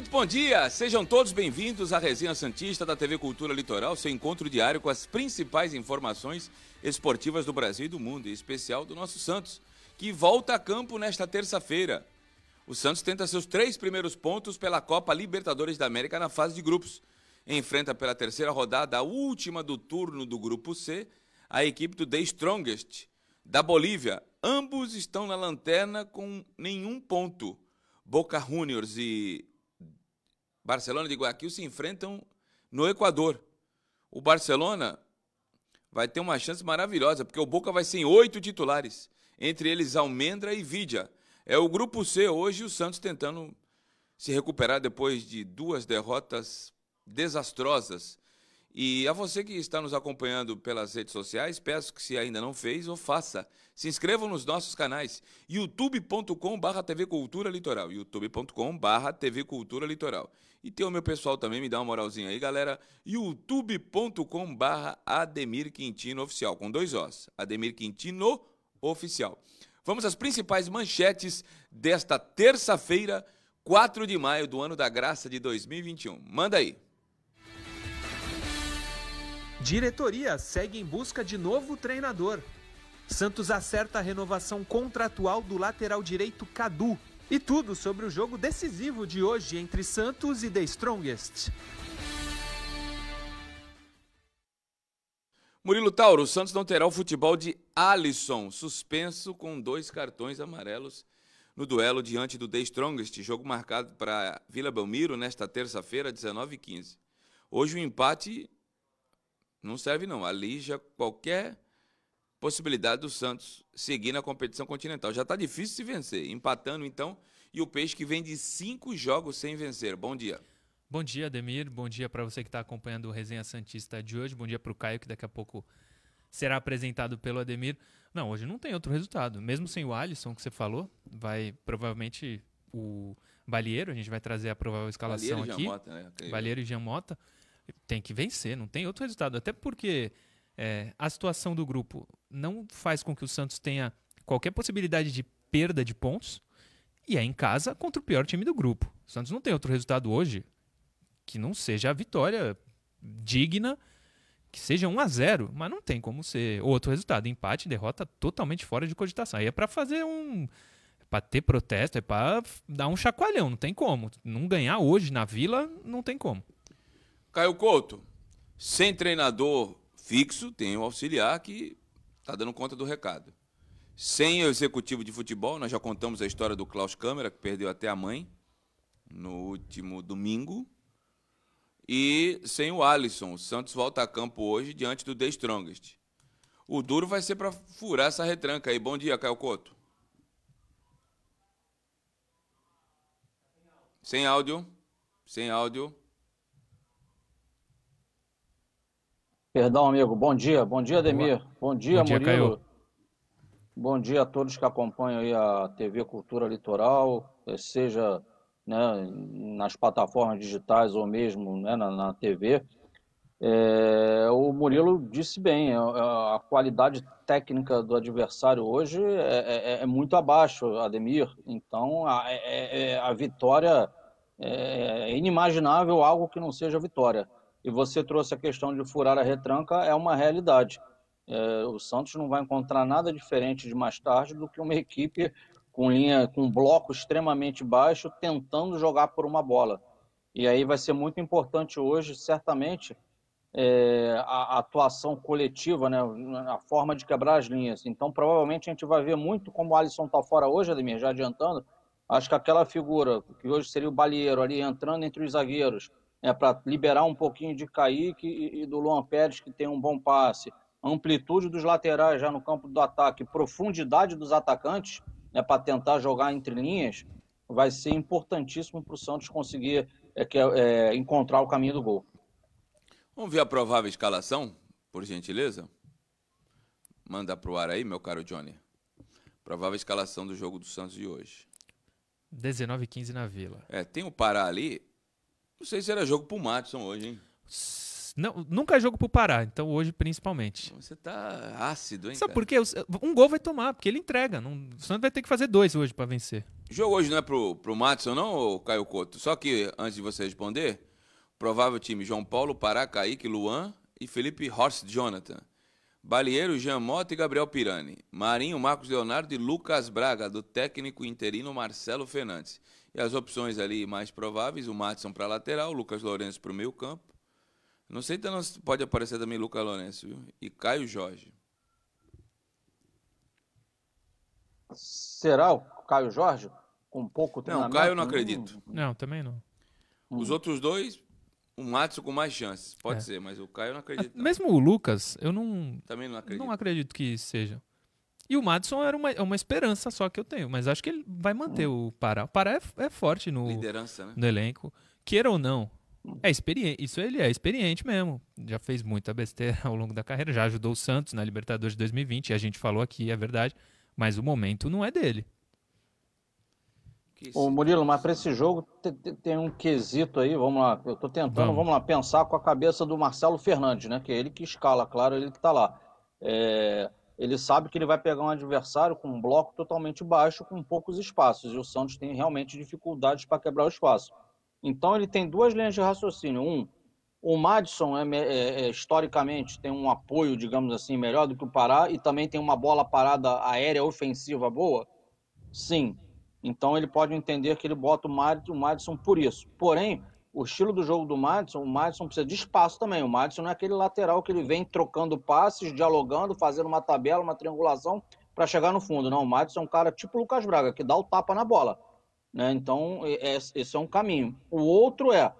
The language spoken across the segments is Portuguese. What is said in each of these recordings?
Muito bom dia, sejam todos bem-vindos à Resenha Santista da TV Cultura Litoral, seu encontro diário com as principais informações esportivas do Brasil e do mundo, em especial do nosso Santos, que volta a campo nesta terça-feira. O Santos tenta seus três primeiros pontos pela Copa Libertadores da América na fase de grupos. Enfrenta pela terceira rodada, a última do turno do Grupo C, a equipe do The Strongest, da Bolívia. Ambos estão na lanterna com nenhum ponto. Boca Juniors e Barcelona de Guayaquil se enfrentam no Equador. O Barcelona vai ter uma chance maravilhosa, porque o Boca vai ser em oito titulares, entre eles Almendra e Vidia. É o grupo C hoje, o Santos tentando se recuperar depois de duas derrotas desastrosas e a você que está nos acompanhando pelas redes sociais, peço que se ainda não fez, ou faça. Se inscrevam nos nossos canais youtube.com/barra TV Cultura Litoral, youtube.com/barra TV Cultura Litoral. E tem o meu pessoal também, me dá uma moralzinha aí, galera. youtube.com/barra Ademir Quintino Oficial, com dois Os. Ademir Quintino Oficial. Vamos às principais manchetes desta terça-feira, 4 de maio do ano da graça de 2021. Manda aí. Diretoria segue em busca de novo treinador. Santos acerta a renovação contratual do lateral direito Cadu. E tudo sobre o jogo decisivo de hoje entre Santos e The Strongest. Murilo Tauro, o Santos não terá o futebol de Alisson, suspenso com dois cartões amarelos no duelo diante do The Strongest, jogo marcado para Vila Belmiro nesta terça-feira, 19h15. Hoje o empate não serve não. Ali já qualquer possibilidade do Santos seguir na competição continental. Já está difícil se vencer. Empatando então. E o Peixe que vem de cinco jogos sem vencer. Bom dia. Bom dia, Ademir. Bom dia para você que está acompanhando o Resenha Santista de hoje. Bom dia para o Caio, que daqui a pouco será apresentado pelo Ademir. Não, hoje não tem outro resultado. Mesmo sem o Alisson que você falou, vai provavelmente o Balieiro, a gente vai trazer a provável escalação Balieiro aqui. E Mota, né? Balieiro e Jean Mota tem que vencer, não tem outro resultado. Até porque é, a situação do grupo não faz com que o Santos tenha qualquer possibilidade de perda de pontos e é em casa contra o pior time do grupo. O Santos não tem outro resultado hoje que não seja a vitória digna, que seja 1 a 0 mas não tem como ser outro resultado. Empate, derrota totalmente fora de cogitação. Aí é para fazer um. É para ter protesto, é para dar um chacoalhão, não tem como. Não ganhar hoje na vila, não tem como. Caio Couto, sem treinador fixo, tem o auxiliar que está dando conta do recado. Sem executivo de futebol, nós já contamos a história do Klaus Câmara, que perdeu até a mãe no último domingo. E sem o Alisson, o Santos volta a campo hoje diante do The Strongest. O duro vai ser para furar essa retranca aí. Bom dia, Caio Couto. Sem áudio. Sem áudio. Perdão, amigo. Bom dia. Bom dia, Ademir. Bom dia, Bom dia, Murilo. Caio. Bom dia a todos que acompanham aí a TV Cultura Litoral, eh, seja né, nas plataformas digitais ou mesmo né, na, na TV. É, o Murilo disse bem, a, a qualidade técnica do adversário hoje é, é- é muito abaixo, Ademir. Então, a, é- é- a vitória é inimaginável algo que não seja vitória. E você trouxe a questão de furar a retranca, é uma realidade. É, o Santos não vai encontrar nada diferente de mais tarde do que uma equipe com linha, com bloco extremamente baixo, tentando jogar por uma bola. E aí vai ser muito importante hoje, certamente, é, a, a atuação coletiva, né, a forma de quebrar as linhas. Então, provavelmente a gente vai ver muito como o Alisson está fora hoje, Ademir, já adiantando. Acho que aquela figura que hoje seria o Balieiro ali entrando entre os zagueiros, é, para liberar um pouquinho de Kaique e, e do Luan Pérez, que tem um bom passe, amplitude dos laterais já no campo do ataque, profundidade dos atacantes, né, para tentar jogar entre linhas, vai ser importantíssimo para o Santos conseguir é, que, é, encontrar o caminho do gol. Vamos ver a provável escalação, por gentileza? Manda pro ar aí, meu caro Johnny. Provável escalação do jogo do Santos de hoje. 19 e 15 na Vila. É, tem o Pará ali. Não sei se era jogo pro Matson hoje, hein? Não, nunca é jogo pro Pará, então hoje principalmente. Você tá ácido, hein? Sabe cara? por quê? Um gol vai tomar, porque ele entrega. Não, o Santos vai ter que fazer dois hoje para vencer. O jogo hoje não é pro, pro Matson, não, Caio Couto? Só que, antes de você responder, provável time João Paulo, Pará, Kaique, Luan e Felipe Horst Jonathan. Balieiro, Jean Mota e Gabriel Pirani. Marinho, Marcos Leonardo e Lucas Braga, do técnico interino Marcelo Fernandes. E as opções ali mais prováveis, o Matson para lateral, Lucas Lourenço para o meio campo. Não sei se pode aparecer também Lucas Lourenço, viu? E Caio Jorge. Será o Caio Jorge? Com pouco treinamento? Não, Caio eu não acredito. Não, também não. Os outros dois, o Matson com mais chances. Pode é. ser, mas o Caio eu não acredito. Não. Mesmo o Lucas, eu não. Também não acredito. Não acredito que seja. E o Madison era uma, é uma esperança só que eu tenho, mas acho que ele vai manter hum. o Pará. O Pará é, é forte no, Liderança, né? no elenco. Queira ou não, é experiente. Isso ele é experiente mesmo. Já fez muita besteira ao longo da carreira, já ajudou o Santos na Libertadores de 2020, a gente falou aqui, é verdade. Mas o momento não é dele. Ô Murilo, mas para esse jogo tem, tem, um quesito aí, vamos lá, eu estou tentando, vamos. vamos. lá, pensar com a cabeça do Marcelo Fernandes, né? Que é ele que escala, claro, ele que está lá. É, ele sabe que ele vai pegar um adversário com um bloco totalmente baixo, com poucos espaços, e o Santos tem realmente dificuldades para quebrar o espaço. Então ele tem duas linhas de raciocínio. Um, o Madison é, é, é, historicamente tem um apoio, digamos assim, melhor do que o Pará e também tem uma bola parada aérea ofensiva boa. Sim. Então ele pode entender que ele bota o Madison, por isso. Porém, o estilo do jogo do Madison, o Madison precisa de espaço também. O Madison não é aquele lateral que ele vem trocando passes, dialogando, fazendo uma tabela, uma triangulação para chegar no fundo. Não, o Madison é um cara tipo o Lucas Braga, que dá o tapa na bola. Né? Então, é, esse é um caminho. O outro é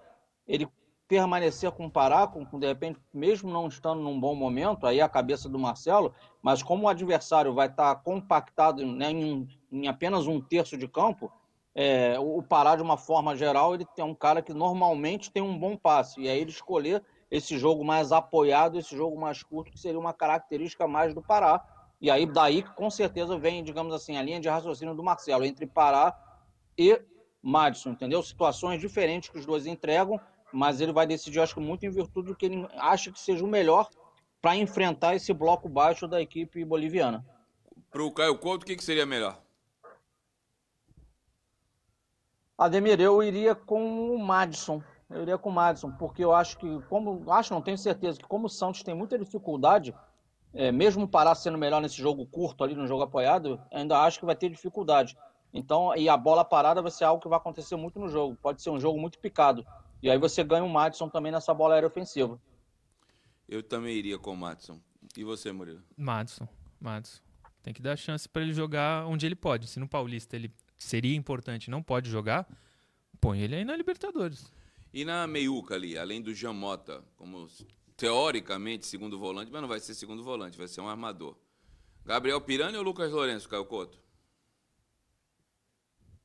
ele permanecer com o Pará, com, de repente, mesmo não estando num bom momento, aí a cabeça do Marcelo, mas como o adversário vai estar compactado né, em, em apenas um terço de campo, é, o Pará, de uma forma geral, ele tem um cara que normalmente tem um bom passe. E aí ele escolher esse jogo mais apoiado, esse jogo mais curto, que seria uma característica mais do Pará. E aí daí com certeza vem, digamos assim, a linha de raciocínio do Marcelo, entre Pará e Madison, entendeu? Situações diferentes que os dois entregam, mas ele vai decidir, acho que muito em virtude do que ele acha que seja o melhor para enfrentar esse bloco baixo da equipe boliviana. Para o Caio Couto, o que, que seria melhor? Ademir, eu iria com o Madison. Eu iria com o Madison, porque eu acho que, como. Acho, não tenho certeza, que como o Santos tem muita dificuldade, é, mesmo parar sendo melhor nesse jogo curto ali, no jogo apoiado, ainda acho que vai ter dificuldade. Então, e a bola parada vai ser algo que vai acontecer muito no jogo. Pode ser um jogo muito picado. E aí você ganha o Madison também nessa bola aérea ofensiva. Eu também iria com o Madison. E você, Murilo? Madison. Madison. Tem que dar chance para ele jogar onde ele pode. Se no Paulista ele seria importante não pode jogar, põe ele aí na Libertadores. E na meiuca ali, além do Jamota, como teoricamente segundo volante, mas não vai ser segundo volante, vai ser um armador. Gabriel Pirani ou Lucas Lourenço, Caio Couto?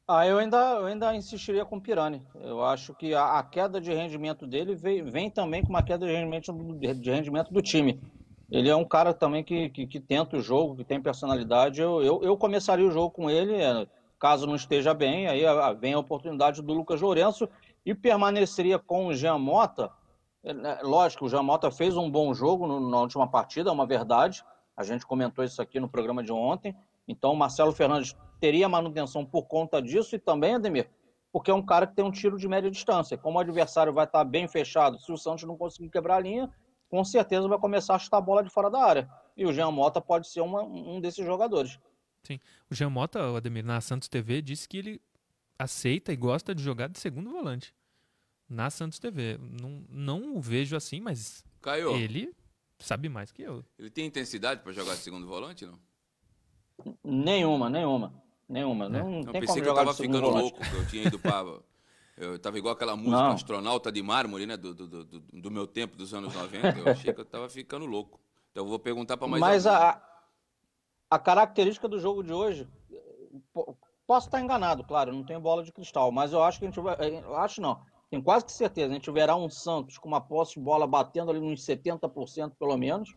Ah, eu ainda, eu ainda insistiria com o Pirani. Eu acho que a, a queda de rendimento dele vem, vem, também com uma queda de rendimento, de rendimento do time. Ele é um cara também que, que, que tenta o jogo, que tem personalidade. Eu, eu, eu, começaria o jogo com ele, é, caso não esteja bem, aí vem a oportunidade do Lucas Lourenço e permaneceria com o Jean Mota. É, né, lógico, o Jean Mota fez um bom jogo na última partida, é uma verdade. A gente comentou isso aqui no programa de ontem. Então, o Marcelo Fernandes teria manutenção por conta disso e também, Ademir, porque é um cara que tem um tiro de média distância. Como o adversário vai estar bem fechado, se o Santos não conseguir quebrar a linha, com certeza vai começar a chutar a bola de fora da área. E o Jean Mota pode ser uma, um desses jogadores. Sim. O Jean Mota, o Ademir, na Santos TV, disse que ele aceita e gosta de jogar de segundo volante. Na Santos TV. Não, não o vejo assim, mas Caio, ele sabe mais que eu. Ele tem intensidade para jogar de segundo volante, não? Nenhuma, nenhuma. Nenhuma. É. Não, não tem pensei como que eu tava ficando volante. louco, que eu tinha ido para. Eu tava igual aquela música não. astronauta de mármore, né? Do, do, do, do, meu tempo, dos anos 90. Eu achei que eu tava ficando louco. Então eu vou perguntar para mais Mas a, a característica do jogo de hoje. Posso estar enganado, claro, não tenho bola de cristal, mas eu acho que a gente vai. Eu acho não. Tenho quase que certeza. A gente verá um Santos com uma posse de bola batendo ali nos 70% pelo menos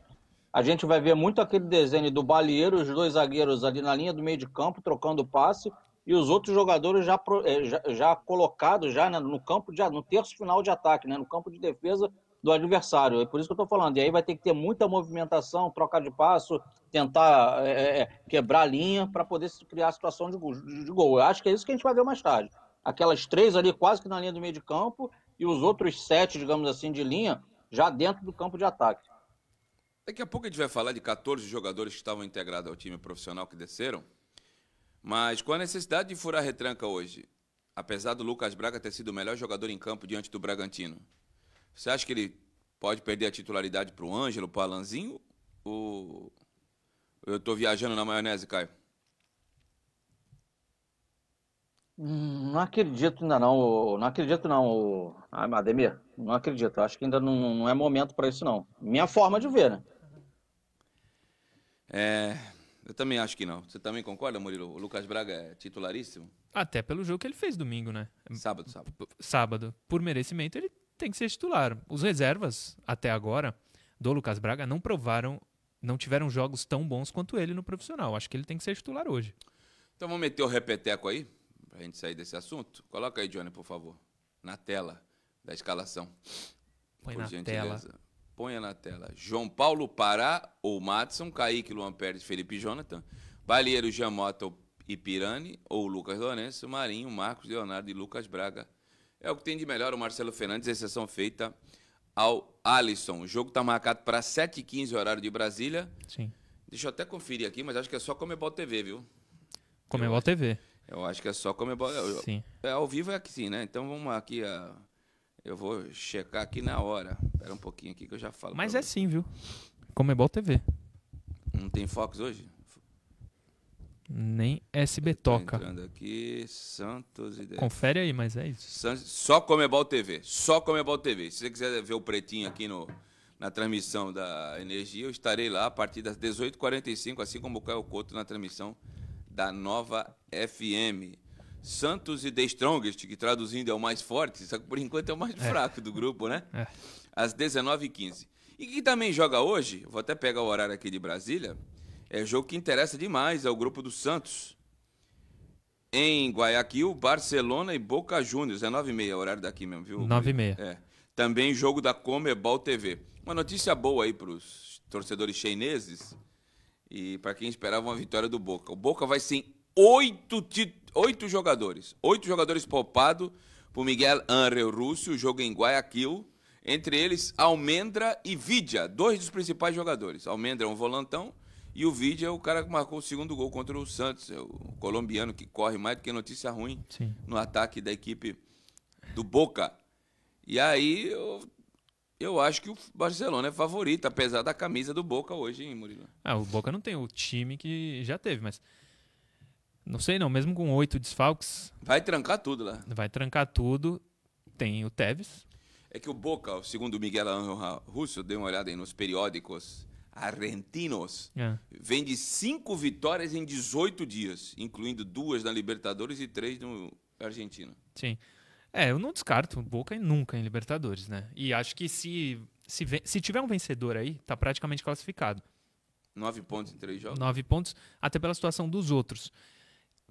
a gente vai ver muito aquele desenho do Balieiro, os dois zagueiros ali na linha do meio de campo, trocando passe, e os outros jogadores já, eh, já, já colocados já né, no campo, de, no terço final de ataque, né, no campo de defesa, do adversário. É por isso que eu estou falando. E aí vai ter que ter muita movimentação, trocar de passo, tentar é, é, é quebrar a linha para poder criar a situação de gol, de gol. Eu acho que é isso que a gente vai ver mais tarde. Aquelas três ali quase que na linha do meio de campo e os outros sete, digamos assim, de linha já dentro do campo de ataque. Daqui a pouco a gente vai falar de 14 jogadores que estavam integrados ao time profissional que desceram. Mas com a necessidade de furar retranca hoje, apesar do Lucas Braga ter sido o melhor jogador em campo diante do Bragantino, você acha que ele pode perder a titularidade para o Ângelo, para o Alanzinho? Ou eu estou viajando na maionese, Caio? Hum, não acredito ainda não, não acredito não, Ademir, não acredito, acho que ainda não, não é momento para isso não. Minha forma de ver, né? É, eu também acho que não. Você também concorda, Murilo? O Lucas Braga é titularíssimo? Até pelo jogo que ele fez domingo, né? Sábado, sábado. Sábado. Por merecimento, ele tem que ser titular. Os reservas, até agora, do Lucas Braga, não provaram, não tiveram jogos tão bons quanto ele no profissional. Acho que ele tem que ser titular hoje. Então vamos meter o repeteco aí, pra gente sair desse assunto. Coloca aí, Johnny, por favor, na tela da escalação. Põe por na gentileza. tela. Ponha na tela. João Paulo Pará ou Matson, Kaique, Luan Pérez, Felipe Jonathan, Balieiro, Jamota e Pirani, ou Lucas Lourenço, Marinho, Marcos, Leonardo e Lucas Braga. É o que tem de melhor o Marcelo Fernandes, exceção feita ao Alisson. O jogo está marcado para 7h15, horário de Brasília. Sim. Deixa eu até conferir aqui, mas acho que é só Comebol TV, viu? Comebol TV. Eu acho que é só Comebol. Sim. É, ao vivo é aqui sim, né? Então vamos aqui. A... Eu vou checar aqui na hora. Espera um pouquinho aqui que eu já falo. Mas é sim, viu? Comebol TV. Não tem Fox hoje? Nem SB toca. Aqui, Santos e Confere aí, mas é isso. Só Comebol TV. Só Comebol TV. Se você quiser ver o pretinho aqui no, na transmissão da Energia, eu estarei lá a partir das 18h45, assim como o Caio Couto na transmissão da Nova FM. Santos e The Strongest, que traduzindo é o mais forte, só que por enquanto é o mais é. fraco do grupo, né? É. Às 19h15. E que também joga hoje, vou até pegar o horário aqui de Brasília, é jogo que interessa demais ao grupo do Santos. Em Guayaquil, Barcelona e Boca Juniors. É 9h30, horário daqui mesmo, viu? 9h30. É. Também jogo da Comebol TV. Uma notícia boa aí para os torcedores chineses e para quem esperava uma vitória do Boca. O Boca vai sem oito, oito jogadores. Oito jogadores poupados por Miguel Angel Rússio, jogo em Guayaquil. Entre eles, Almendra e Vidia, dois dos principais jogadores. Almendra é um volantão e o vídeo é o cara que marcou o segundo gol contra o Santos, é o colombiano que corre mais do que notícia ruim Sim. no ataque da equipe do Boca. E aí eu, eu acho que o Barcelona é favorito, apesar da camisa do Boca hoje, hein, Murilo? Ah, o Boca não tem o time que já teve, mas. Não sei não, mesmo com oito desfalques. Vai trancar tudo lá. Vai trancar tudo. Tem o Tevez. É que o Boca, segundo o Miguel Angel Russo, dei uma olhada aí nos periódicos argentinos, é. vem de cinco vitórias em 18 dias, incluindo duas na Libertadores e três no Argentina. Sim. É, eu não descarto Boca nunca em Libertadores, né? E acho que se, se, se tiver um vencedor aí, tá praticamente classificado. Nove pontos em três jogos? Nove pontos, até pela situação dos outros.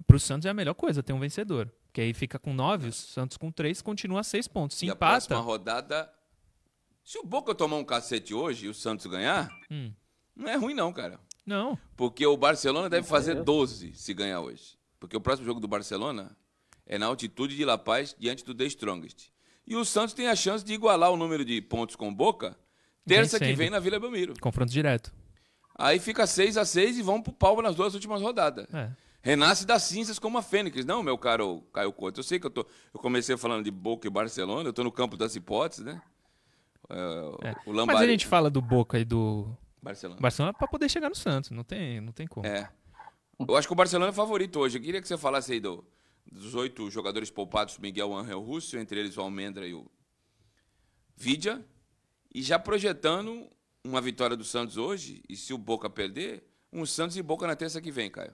Para o Santos é a melhor coisa ter um vencedor. Porque aí fica com nove, o Santos com três, continua seis pontos. Se e empata. A próxima rodada se o Boca tomar um cacete hoje e o Santos ganhar, hum. não é ruim não, cara. Não. Porque o Barcelona deve fazer 12 se ganhar hoje. Porque o próximo jogo do Barcelona é na altitude de La Paz diante do The Strongest. E o Santos tem a chance de igualar o número de pontos com o Boca terça que vem na Vila Belmiro. Confronto direto. Aí fica 6 a 6 e vão pro palmo nas duas últimas rodadas. É. Renasce das cinzas como a Fênix. Não, meu caro Caio Couto. Eu sei que eu, tô, eu comecei falando de Boca e Barcelona, eu tô no campo das hipóteses, né? É, o Lambari... Mas a gente fala do Boca e do Barcelona, Barcelona para poder chegar no Santos, não tem, não tem como. É. Eu acho que o Barcelona é favorito hoje. Eu queria que você falasse aí do, dos oito jogadores poupados, Miguel Angel Russo, entre eles o Almendra e o Vidia, e já projetando uma vitória do Santos hoje, e se o Boca perder, um Santos e Boca na terça que vem, Caio.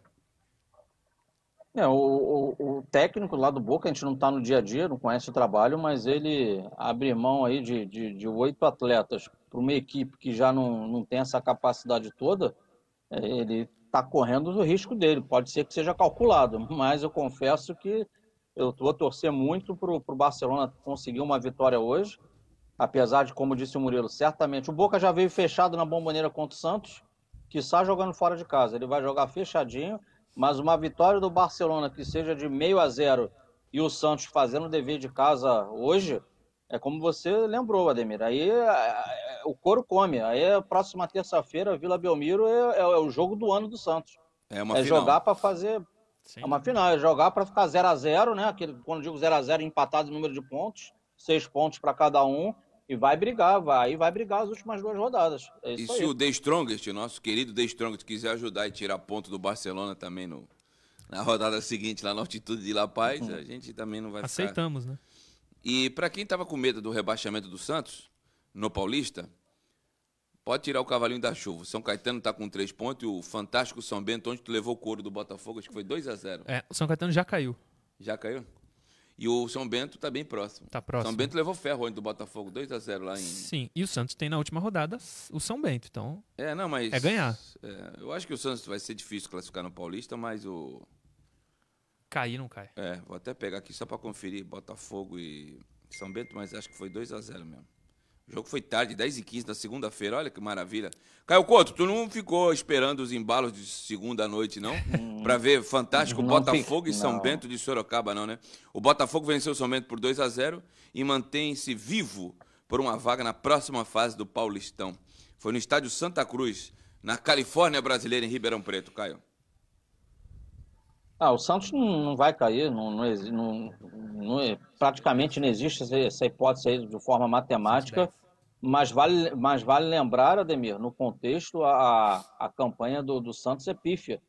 É, o, o, o, técnico lá do Boca, a gente não está no dia a dia, não conhece o trabalho, mas ele abre mão aí de, de, de oito atletas para uma equipe que já não, não tem essa capacidade toda, é, ele está correndo o risco dele. Pode ser que seja calculado, mas eu confesso que eu vou torcer muito para o Barcelona conseguir uma vitória hoje apesar de, como disse o Murilo, certamente o Boca já veio fechado na bomboneira contra o Santos, que está jogando fora de casa. Ele vai jogar fechadinho, mas uma vitória do Barcelona que seja de meio a zero e o Santos fazendo o dever de casa hoje, é como você lembrou, Ademir. Aí é, é, o couro come. Aí a próxima terça-feira, Vila Belmiro é, é, é, o jogo do ano do Santos. É uma é final. jogar para fazer. Sim. É uma final, é jogar para ficar 0 a 0 né? Aquele, quando digo 0 a 0 empatado em número de pontos, seis pontos para cada um. E vai brigar, vai, aí vai brigar as últimas duas rodadas. É e se aí. o The Strongest, nosso querido The Strongest, quiser ajudar e tirar ponto do Barcelona também no, na rodada seguinte, lá na altitude de La Paz, uhum. a gente também não vai Aceitamos, ficar... né? E para quem estava com medo do rebaixamento do Santos, no Paulista, pode tirar o cavalinho da chuva. O São Caetano está com três pontos e o fantástico São Bento, onde tu levou o couro do Botafogo, acho que foi 2 a 0 É, o São Caetano já caiu. Já caiu? E o São Bento está bem próximo. Tá próximo. São Bento levou ferro onde do Botafogo, 2 a 0 lá em. Sim, e o Santos tem na última rodada o São Bento, então. É, não, mas. É ganhar. É, eu acho que o Santos vai ser difícil classificar no Paulista, mas o. Cair não cai. É, vou até pegar aqui só para conferir Botafogo e são Bento, mas acho que foi 2 a 0 mesmo. O jogo foi tarde, 10 e 15 da segunda-feira. Olha que maravilha. Caio Couto, tu não ficou esperando os embalos de segunda noite, não? Hum. para ver fantástico não Botafogo fico, e São. Bento de Sorocaba, não, né? O Botafogo venceu o São Bento por 2 a 0 e mantém-se vivo por uma vaga na próxima fase do Paulistão. Foi no estádio Santa Cruz, na Califórnia brasileira, em Ribeirão Preto, Caio. Ah, o Santos não, não vai cair, não, não, não, praticamente não existe essa hipótese aí de forma matemática, mas vale, mas vale lembrar, Ademir, no contexto, a, a campanha do, do Santos é pífia.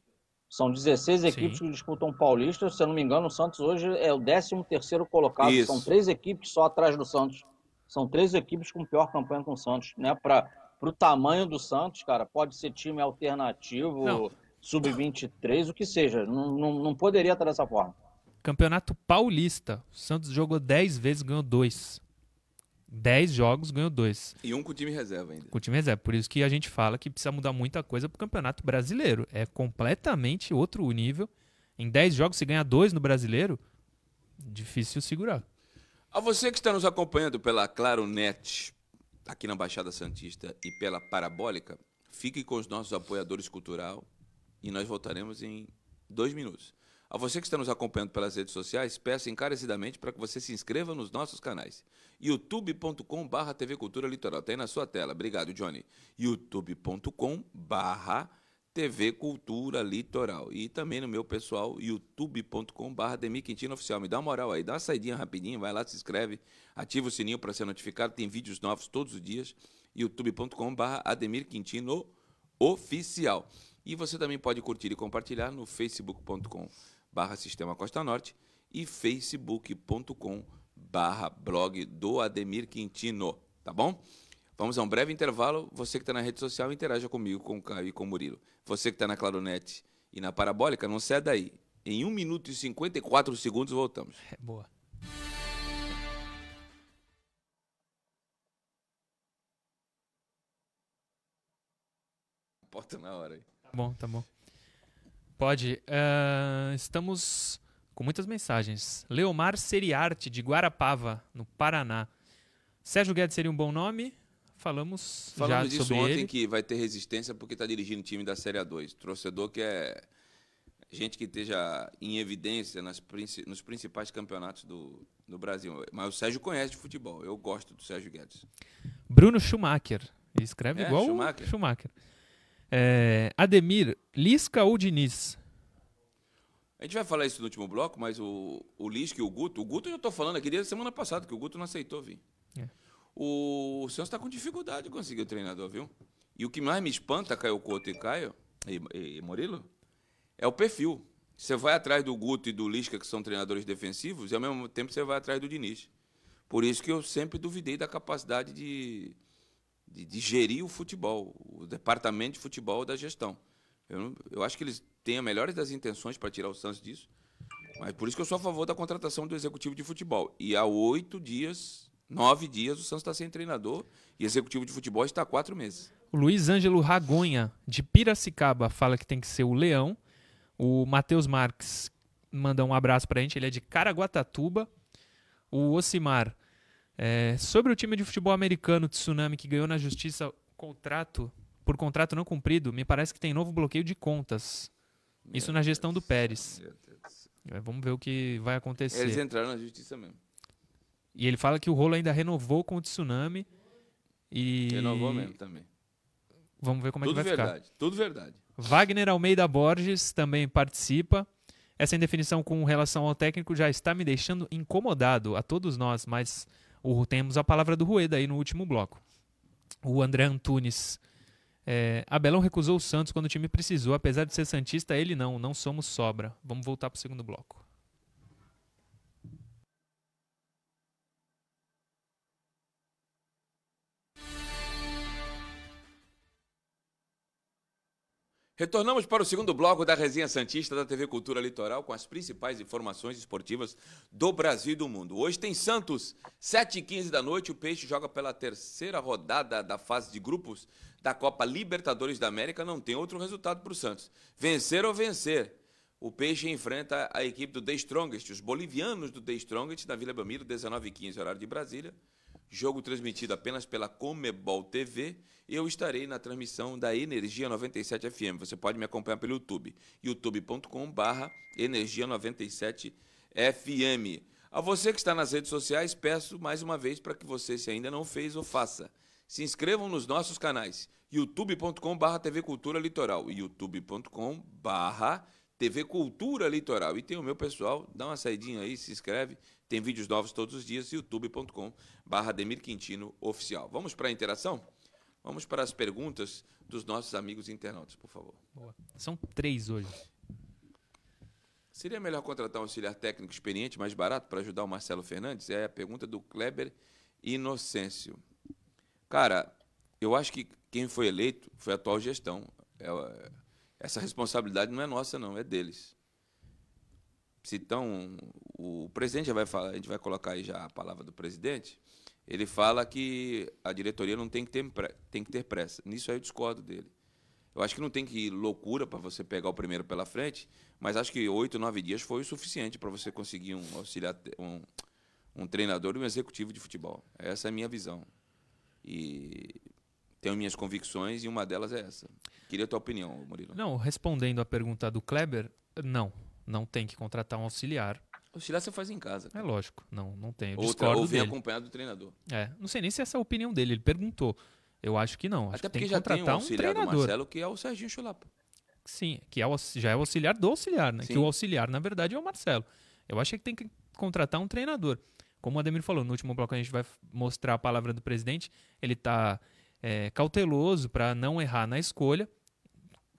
São 16 equipes Sim. que disputam Paulista, se eu não me engano, o Santos hoje é o 13 terceiro colocado, Isso. são três equipes só atrás do Santos. São três equipes com pior campanha com o Santos, né? Para o tamanho do Santos, cara, pode ser time alternativo... Não sub-23, o que seja. Não, não, não poderia estar dessa forma. Campeonato Paulista. O Santos jogou 10 vezes, ganhou 2. 10 jogos, ganhou 2. E um com o time reserva ainda. Com o time reserva. Por isso que a gente fala que precisa mudar muita coisa pro Campeonato Brasileiro. É completamente outro nível. Em 10 jogos, se ganhar 2 no Brasileiro, difícil segurar. A você que está nos acompanhando pela Claro Net, aqui na Baixada Santista, e pela Parabólica, fique com os nossos apoiadores cultural, e nós voltaremos em dois minutos. A você que está nos acompanhando pelas redes sociais, peço encarecidamente para que você se inscreva nos nossos canais. youtube.com.br TV Cultura Litoral. Está aí na sua tela. Obrigado, Johnny. youtube.com.br TV Cultura Litoral. E também no meu pessoal, youtube.com.br Demi Quintino Oficial. Me dá uma moral aí, dá uma saidinha rapidinho, vai lá, se inscreve, ativa o sininho para ser notificado. Tem vídeos novos todos os dias. youtube.com.br Ademir Quintino Oficial. E você também pode curtir e compartilhar no facebook.com barra Sistema Costa Norte e facebook.com barra blog do Ademir Quintino, tá bom? Vamos a um breve intervalo. Você que está na rede social, interaja comigo, com o Caio e com o Murilo. Você que está na Claronet e na Parabólica, não sai daí. Em 1 minuto e 54 segundos voltamos. É boa. Porta na hora aí bom, tá bom. Pode. Uh, estamos com muitas mensagens. Leomar Seriarte, de Guarapava, no Paraná. Sérgio Guedes seria um bom nome? Falamos Falamos já disso sobre ontem ele. que vai ter resistência porque está dirigindo o time da Série A2. Torcedor que é gente que esteja em evidência nas, nos principais campeonatos do, do Brasil. Mas o Sérgio conhece de futebol. Eu gosto do Sérgio Guedes. Bruno Schumacher. Ele escreve é, igual Schumacher. Schumacher. É, Ademir, Lisca ou Diniz? A gente vai falar isso no último bloco, mas o, o Lisca e o Guto, o Guto eu já estou falando aqui desde semana passada, que o Guto não aceitou vir. É. O, o Santos está com dificuldade de conseguir o treinador, viu? E o que mais me espanta, Caio Couto e Caio, e, e, e Murilo, é o perfil. Você vai atrás do Guto e do Lisca, que são treinadores defensivos, e ao mesmo tempo você vai atrás do Diniz. Por isso que eu sempre duvidei da capacidade de, de, de, gerir o futebol, o departamento de futebol da gestão. Eu, eu acho que eles têm a melhores das intenções para tirar o Santos disso, mas por isso que eu sou a favor da contratação do executivo de futebol. E há oito dias, nove dias, o Santos está sem treinador e executivo de futebol está há quatro meses. O Luiz Ângelo Ragonha, de Piracicaba, fala que tem que ser o Leão. O Matheus Marques manda um abraço para a gente, ele é de Caraguatatuba. O Ocimar É, sobre o time de futebol americano Tsunami que ganhou na justiça contrato por contrato não cumprido, me parece que tem novo bloqueio de contas. Isso na gestão do Pérez. É, vamos ver o que vai acontecer. Eles entraram na justiça mesmo. E ele fala que o rolo ainda renovou com o Tsunami. E... Renovou mesmo também. Vamos ver como tudo é que vai verdade, ficar. Tudo verdade. Wagner Almeida Borges também participa. Essa indefinição com relação ao técnico já está me deixando incomodado a todos nós, mas o, temos a palavra do Rueda aí no último bloco. O André Antunes. É, Abelão recusou o Santos quando o time precisou, apesar de ser Santista, ele não, não somos sobra. Vamos voltar para o segundo bloco. Retornamos para o segundo bloco da Resenha Santista da TV Cultura Litoral com as principais informações esportivas do Brasil e do mundo. Hoje tem Santos, 7h15 da noite. O Peixe joga pela terceira rodada da fase de grupos da Copa Libertadores da América. Não tem outro resultado para o Santos. Vencer ou vencer. O Peixe enfrenta a equipe do The Strongest, os bolivianos do The Strongest, na Vila Belmiro, 19h15, horário de Brasília. Jogo transmitido apenas pela Comebol TV. Eu estarei na transmissão da Energia 97 FM. Você pode me acompanhar pelo YouTube, youtube.com/barra Energia 97 FM. A você que está nas redes sociais, peço mais uma vez para que você, se ainda não fez, o faça. Se inscrevam nos nossos canais, youtube.com/barra TV Cultura Litoral, youtube.com/barra TV Cultura Litoral. E tem o meu pessoal, dá uma saidinha aí, se inscreve. Tem vídeos novos todos os dias, youtube.com barra Demir Quintino Oficial. Vamos para a interação? Vamos para as perguntas dos nossos amigos internautas, por favor. Boa. São três hoje. Seria melhor contratar um auxiliar técnico experiente, mais barato, para ajudar o Marcelo Fernandes? É a pergunta do Kleber Inocêncio. Cara, eu acho que quem foi eleito foi a atual gestão. É, essa responsabilidade não é nossa, não, é deles. Então, o presidente já vai falar, a gente vai colocar aí já a palavra do presidente, ele fala que a diretoria não tem que ter, tem que ter pressa. Nisso aí eu discordo dele. Eu acho que não tem que ir loucura para você pegar o primeiro pela frente, mas acho que oito, nove dias foi o suficiente para você conseguir um auxiliar, um, um treinador e um executivo de futebol. Essa é a minha visão. E tenho minhas convicções e uma delas é essa. Queria a tua opinião, Murilo. Não, respondendo à pergunta do Kleber, não. Não tem que contratar um auxiliar. Auxiliar você faz em casa. É lógico, não, não tem. Eu ou, discordo ou vem dele. acompanhado do treinador. É, não sei nem se essa é a opinião dele. Ele perguntou. Eu acho que não. Acho Até que tem porque que já tem um contratar um auxiliar do treinador. Marcelo, que é o Serginho Chulapa. Sim, que é o, já é o auxiliar do auxiliar, né? Sim. Que o auxiliar, na verdade, é o Marcelo. Eu acho que tem que contratar um treinador. Como o Ademir falou, no último bloco a gente vai mostrar a palavra do presidente. Ele está cauteloso para não errar na escolha.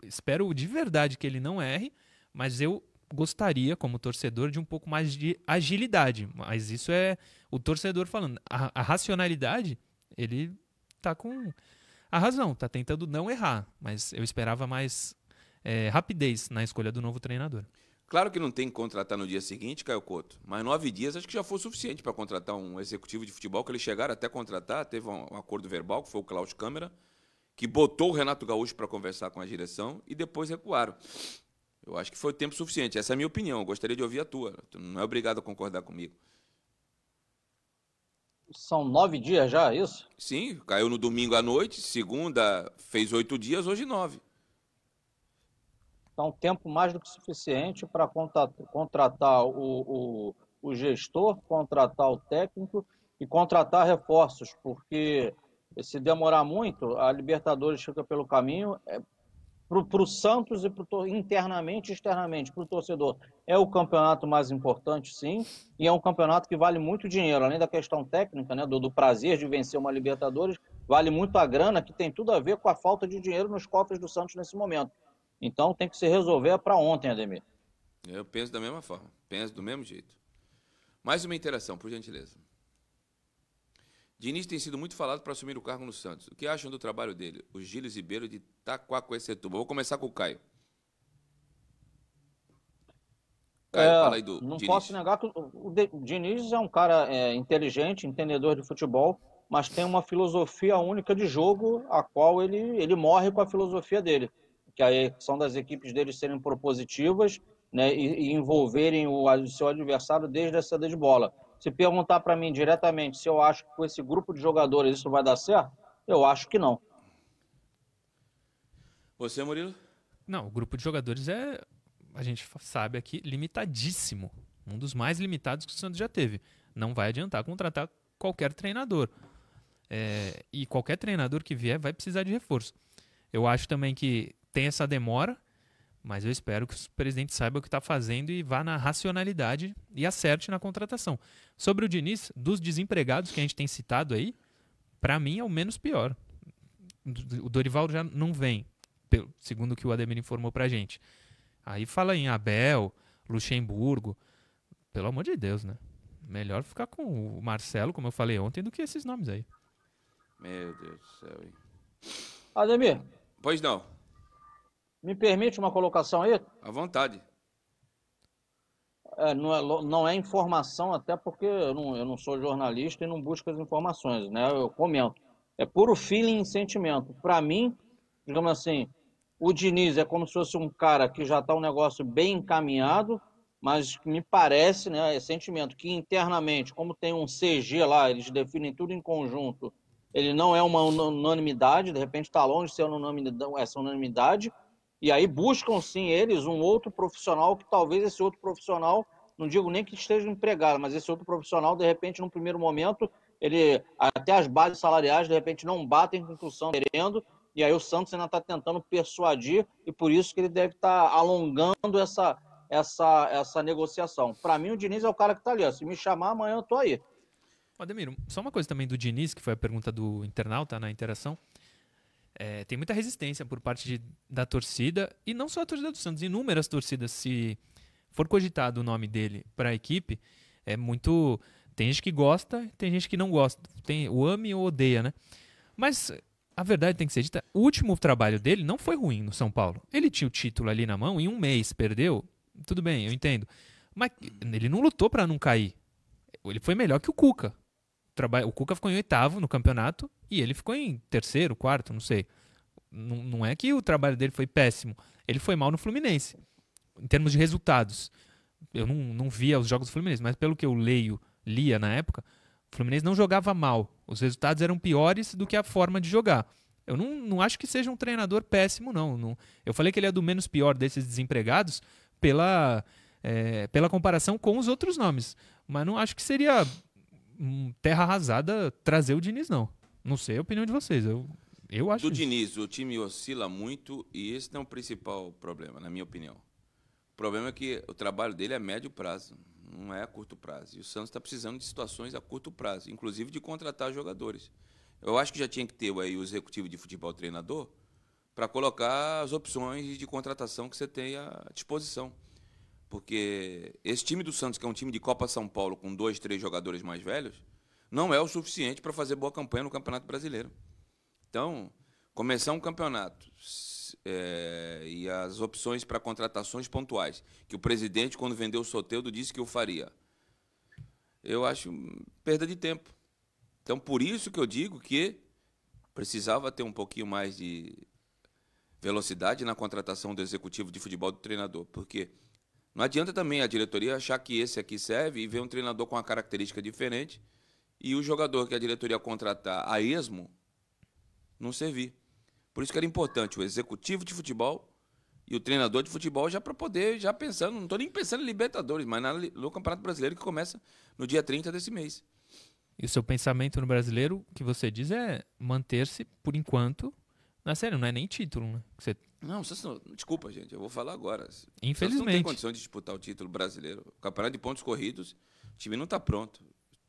Espero de verdade que ele não erre, mas eu gostaria, como torcedor, de um pouco mais de agilidade. Mas isso é o torcedor falando. A, a racionalidade, ele tá com a razão, tá tentando não errar. Mas eu esperava mais é, rapidez na escolha do novo treinador. Claro que não tem que contratar no dia seguinte, Caio Couto, mas nove dias acho que já foi suficiente para contratar um executivo de futebol, que eles chegaram até contratar, teve um, acordo verbal, que foi o Klaus Câmara, que botou o Renato Gaúcho para conversar com a direção e depois recuaram. Eu acho que foi tempo suficiente. Essa é a minha opinião. Eu gostaria de ouvir a tua. Tu não é obrigado a concordar comigo. São nove dias já, é isso? Sim, caiu no domingo à noite, segunda fez oito dias, hoje nove. Então, tempo mais do que suficiente para contratar o, o, o, gestor, contratar o técnico e contratar reforços, porque se demorar muito, a Libertadores fica pelo caminho. É, para o Santos e pro, internamente e externamente para o torcedor. É o campeonato mais importante, sim, e é um campeonato que vale muito dinheiro, além da questão técnica, né, do, do prazer de vencer uma Libertadores, vale muito a grana, que tem tudo a ver com a falta de dinheiro nos cofres do Santos nesse momento. Então tem que se resolver para ontem, Ademir. Eu penso da mesma forma, penso do mesmo jeito. Mais uma interação, por gentileza. Diniz tem sido muito falado para assumir o cargo no Santos. O que acham do trabalho dele? O Gílio Ribeiro de Taquaquecetuba. Vou começar com o Caio. Caio, é, fala aí do Não Diniz. posso negar que o Diniz é um cara é, inteligente, entendedor de futebol, mas tem uma filosofia única de jogo, a qual ele, ele morre com a filosofia dele. Que a são das equipes dele serem propositivas né, e, e envolverem o, o seu adversário desde a saída de bola se perguntar para mim diretamente se eu acho que com esse grupo de jogadores isso vai dar certo, eu acho que não. Você, Murilo? Não, o grupo de jogadores é, a gente sabe aqui, limitadíssimo. Um dos mais limitados que o Santos já teve. Não vai adiantar contratar qualquer treinador. É, e qualquer treinador que vier vai precisar de reforço. Eu acho também que tem essa demora, mas eu espero que o presidente saiba o que está fazendo e vá na racionalidade e acerte na contratação. Sobre o Diniz, dos desempregados que a gente tem citado aí, para mim é o menos pior. O Dorival já não vem, segundo o que o Ademir informou para a gente. Aí fala em Abel, Luxemburgo. Pelo amor de Deus, né? Melhor ficar com o Marcelo, como eu falei ontem, do que esses nomes aí. Meu Deus do céu. Hein? Ademir. Pois não. Me permite uma colocação aí? À vontade. É, não, é, não é informação, até porque eu não, eu não sou jornalista e não busco as informações, né? Eu comento. É puro feeling e sentimento. Para mim, digamos assim, o Diniz é como se fosse um cara que já está um negócio bem encaminhado, mas me parece, né, é sentimento que internamente, como tem um CG lá, eles definem tudo em conjunto, ele não é uma unanimidade, de repente está longe de ser essa unanimidade, e aí buscam sim eles um outro profissional que talvez esse outro profissional, não digo nem que esteja empregado, mas esse outro profissional, de repente, num primeiro momento, ele até as bases salariais, de repente, não batem com o que o Santos querendo, e aí o Santos ainda está tentando persuadir, e por isso que ele deve estar tá alongando essa, essa, essa negociação. Para mim, o Diniz é o cara que está ali. Ó. Se me chamar, amanhã eu estou aí. Ademir, só uma coisa também do Diniz, que foi a pergunta do internauta na interação. É, tem muita resistência por parte de, da torcida, e não só a torcida do Santos, inúmeras torcidas. Se for cogitado o nome dele para a equipe, é muito. Tem gente que gosta, tem gente que não gosta. Tem o ame ou odeia, né? Mas a verdade tem que ser dita: o último trabalho dele não foi ruim no São Paulo. Ele tinha o título ali na mão, em um mês perdeu. Tudo bem, eu entendo. Mas ele não lutou para não cair. Ele foi melhor que o Cuca o Cuca ficou em oitavo no campeonato e ele ficou em terceiro, quarto, não sei. Não, não é que o trabalho dele foi péssimo. Ele foi mal no Fluminense, em termos de resultados. Eu não, não via os jogos do Fluminense, mas pelo que eu leio, lia na época, o Fluminense não jogava mal. Os resultados eram piores do que a forma de jogar. Eu não, não acho que seja um treinador péssimo, não. não. Eu falei que ele é do menos pior desses desempregados pela, é, pela comparação com os outros nomes. Mas não acho que seria terra arrasada trazer o Diniz, não. Não sei a opinião de vocês. Eu, eu acho. Do isso. Diniz, o time oscila muito e esse não é o principal problema, na minha opinião. O problema é que o trabalho dele é a médio prazo, não é a curto prazo. E o Santos está precisando de situações a curto prazo, inclusive de contratar jogadores. Eu acho que já tinha que ter aí o executivo de futebol treinador para colocar as opções de contratação que você tem à disposição. Porque esse time do Santos, que é um time de Copa São Paulo com dois, três jogadores mais velhos, não é o suficiente para fazer boa campanha no Campeonato Brasileiro. Então, começar um campeonato é, e as opções para contratações pontuais, que o presidente, quando vendeu o Soteudo, disse que eu faria. Eu acho perda de tempo. Então, por isso que eu digo que precisava ter um pouquinho mais de velocidade na contratação do executivo de futebol do treinador, porque não adianta também a diretoria achar que esse aqui serve e ver um treinador com uma característica diferente e o jogador que a diretoria contratar a esmo não servir. Por isso que era importante o executivo de futebol e o treinador de futebol já para poder, já pensando, não estou nem pensando em Libertadores, mas no Campeonato Brasileiro que começa no dia 30 desse mês. E o seu pensamento no brasileiro, que você diz, é manter-se, por enquanto, na série, não é nem título, né? Você não, desculpa, gente, eu vou falar agora. Infelizmente. não tem condição de disputar o título brasileiro. O campeonato de pontos corridos, o time não está pronto.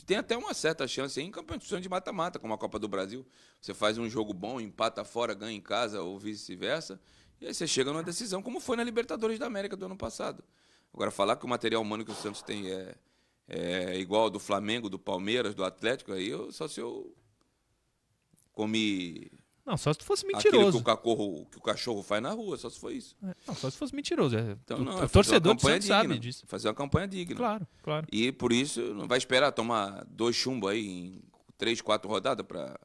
Tem até uma certa chance em campeonato de mata-mata, como a Copa do Brasil. Você faz um jogo bom, empata fora, ganha em casa ou vice-versa. E aí você chega numa decisão, como foi na Libertadores da América do ano passado. Agora, falar que o material humano que o Santos tem é, é igual ao do Flamengo, do Palmeiras, do Atlético, aí eu, só se eu comi não, só se fosse mentiroso. Aquilo que o, cachorro, que o cachorro faz na rua, só se foi isso. É, não, só se fosse mentiroso. É, então, não, o, é torcedor do Santos sabe disso. Fazer uma campanha digna. Claro, claro. E por isso não vai esperar tomar dois chumbos aí em três, quatro rodadas para...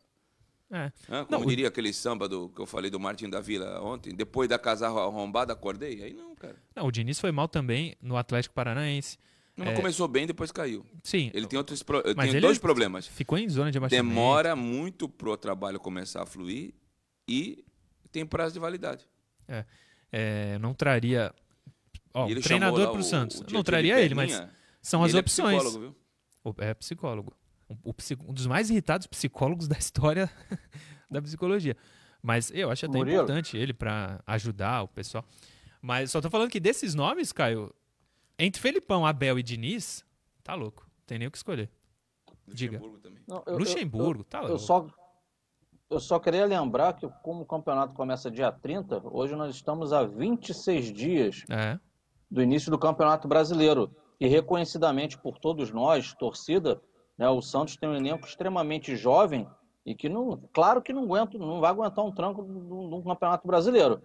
É. Ah, como não, diria aquele samba do, que eu falei do Martin da Vila ontem, depois da casa arrombada, acordei? Aí não, cara. Não, o Diniz foi mal também no Atlético Paranaense. Não, mas começou bem, depois caiu. Sim. Ele tem outros pro- Mas tem ele dois problemas. Ficou em zona de abaixamento. Demora muito pro trabalho começar a fluir e tem prazo de validade. É, não traria. Ó, ele treinador pro o- Santos. o não traria ele, mas são as ele é opções. psicólogo, viu? É psicólogo. O- um dos mais irritados psicólogos da história da psicologia. Mas eu acho até Murilo. importante ele pra ajudar o pessoal. Mas só tô falando que desses nomes, Caio, entre Felipão, Abel e Diniz, tá louco. Tem nem o que escolher. Diga. Luxemburgo também. Não, eu- eu- Luxemburgo, tá Eu, louco. eu só, eu só queria lembrar que, como o campeonato começa dia 30, hoje nós estamos a 26 dias É. do início do Campeonato Brasileiro. E reconhecidamente por todos nós, torcida, né, o Santos tem um elenco extremamente jovem e que não, claro que não aguenta, não vai aguentar um tranco de um Campeonato Brasileiro.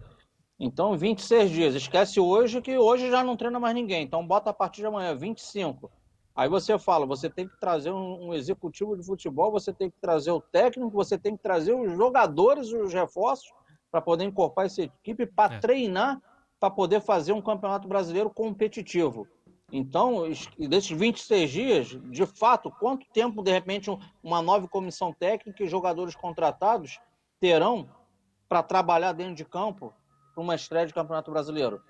Então, 26 dias. Esquece hoje que hoje já não treina mais ninguém. Então, bota a partir de amanhã, 25. Aí você fala, você tem que trazer um, executivo de futebol, você tem que trazer o técnico, você tem que trazer os jogadores, os reforços, para poder incorporar essa equipe, para É. treinar, para poder fazer um campeonato brasileiro competitivo. Então, es- desses 26 dias, de fato, quanto tempo, de repente, um- uma nova comissão técnica e jogadores contratados terão para trabalhar dentro de campo para uma estreia de campeonato brasileiro?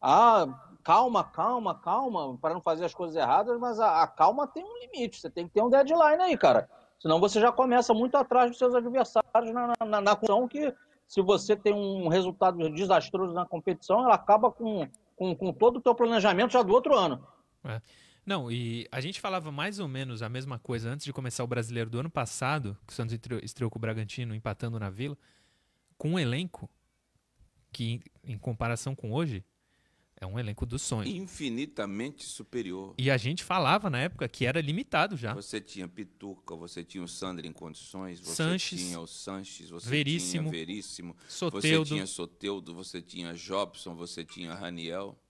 Ah, calma, calma, calma, para não fazer as coisas erradas, mas a, a calma tem um limite, você tem que ter um deadline aí, cara. Senão você já começa muito atrás dos seus adversários na, na, na competição, que se você tem um resultado desastroso na competição, ela acaba com, com, com todo o teu planejamento já do outro ano. Não, e a gente falava mais ou menos a mesma coisa antes de começar o brasileiro do ano passado, que o Santos estreou com o Bragantino empatando na Vila, com um elenco que, em comparação com hoje, é um elenco dos sonhos. Infinitamente superior. E a gente falava na época que era limitado já. Você tinha Pituca, você tinha o Sandro em condições, você Sanches, tinha o Sanches, você Veríssimo, tinha Veríssimo, você Soteudo. tinha Soteudo, você tinha Jobson, você tinha Raniel.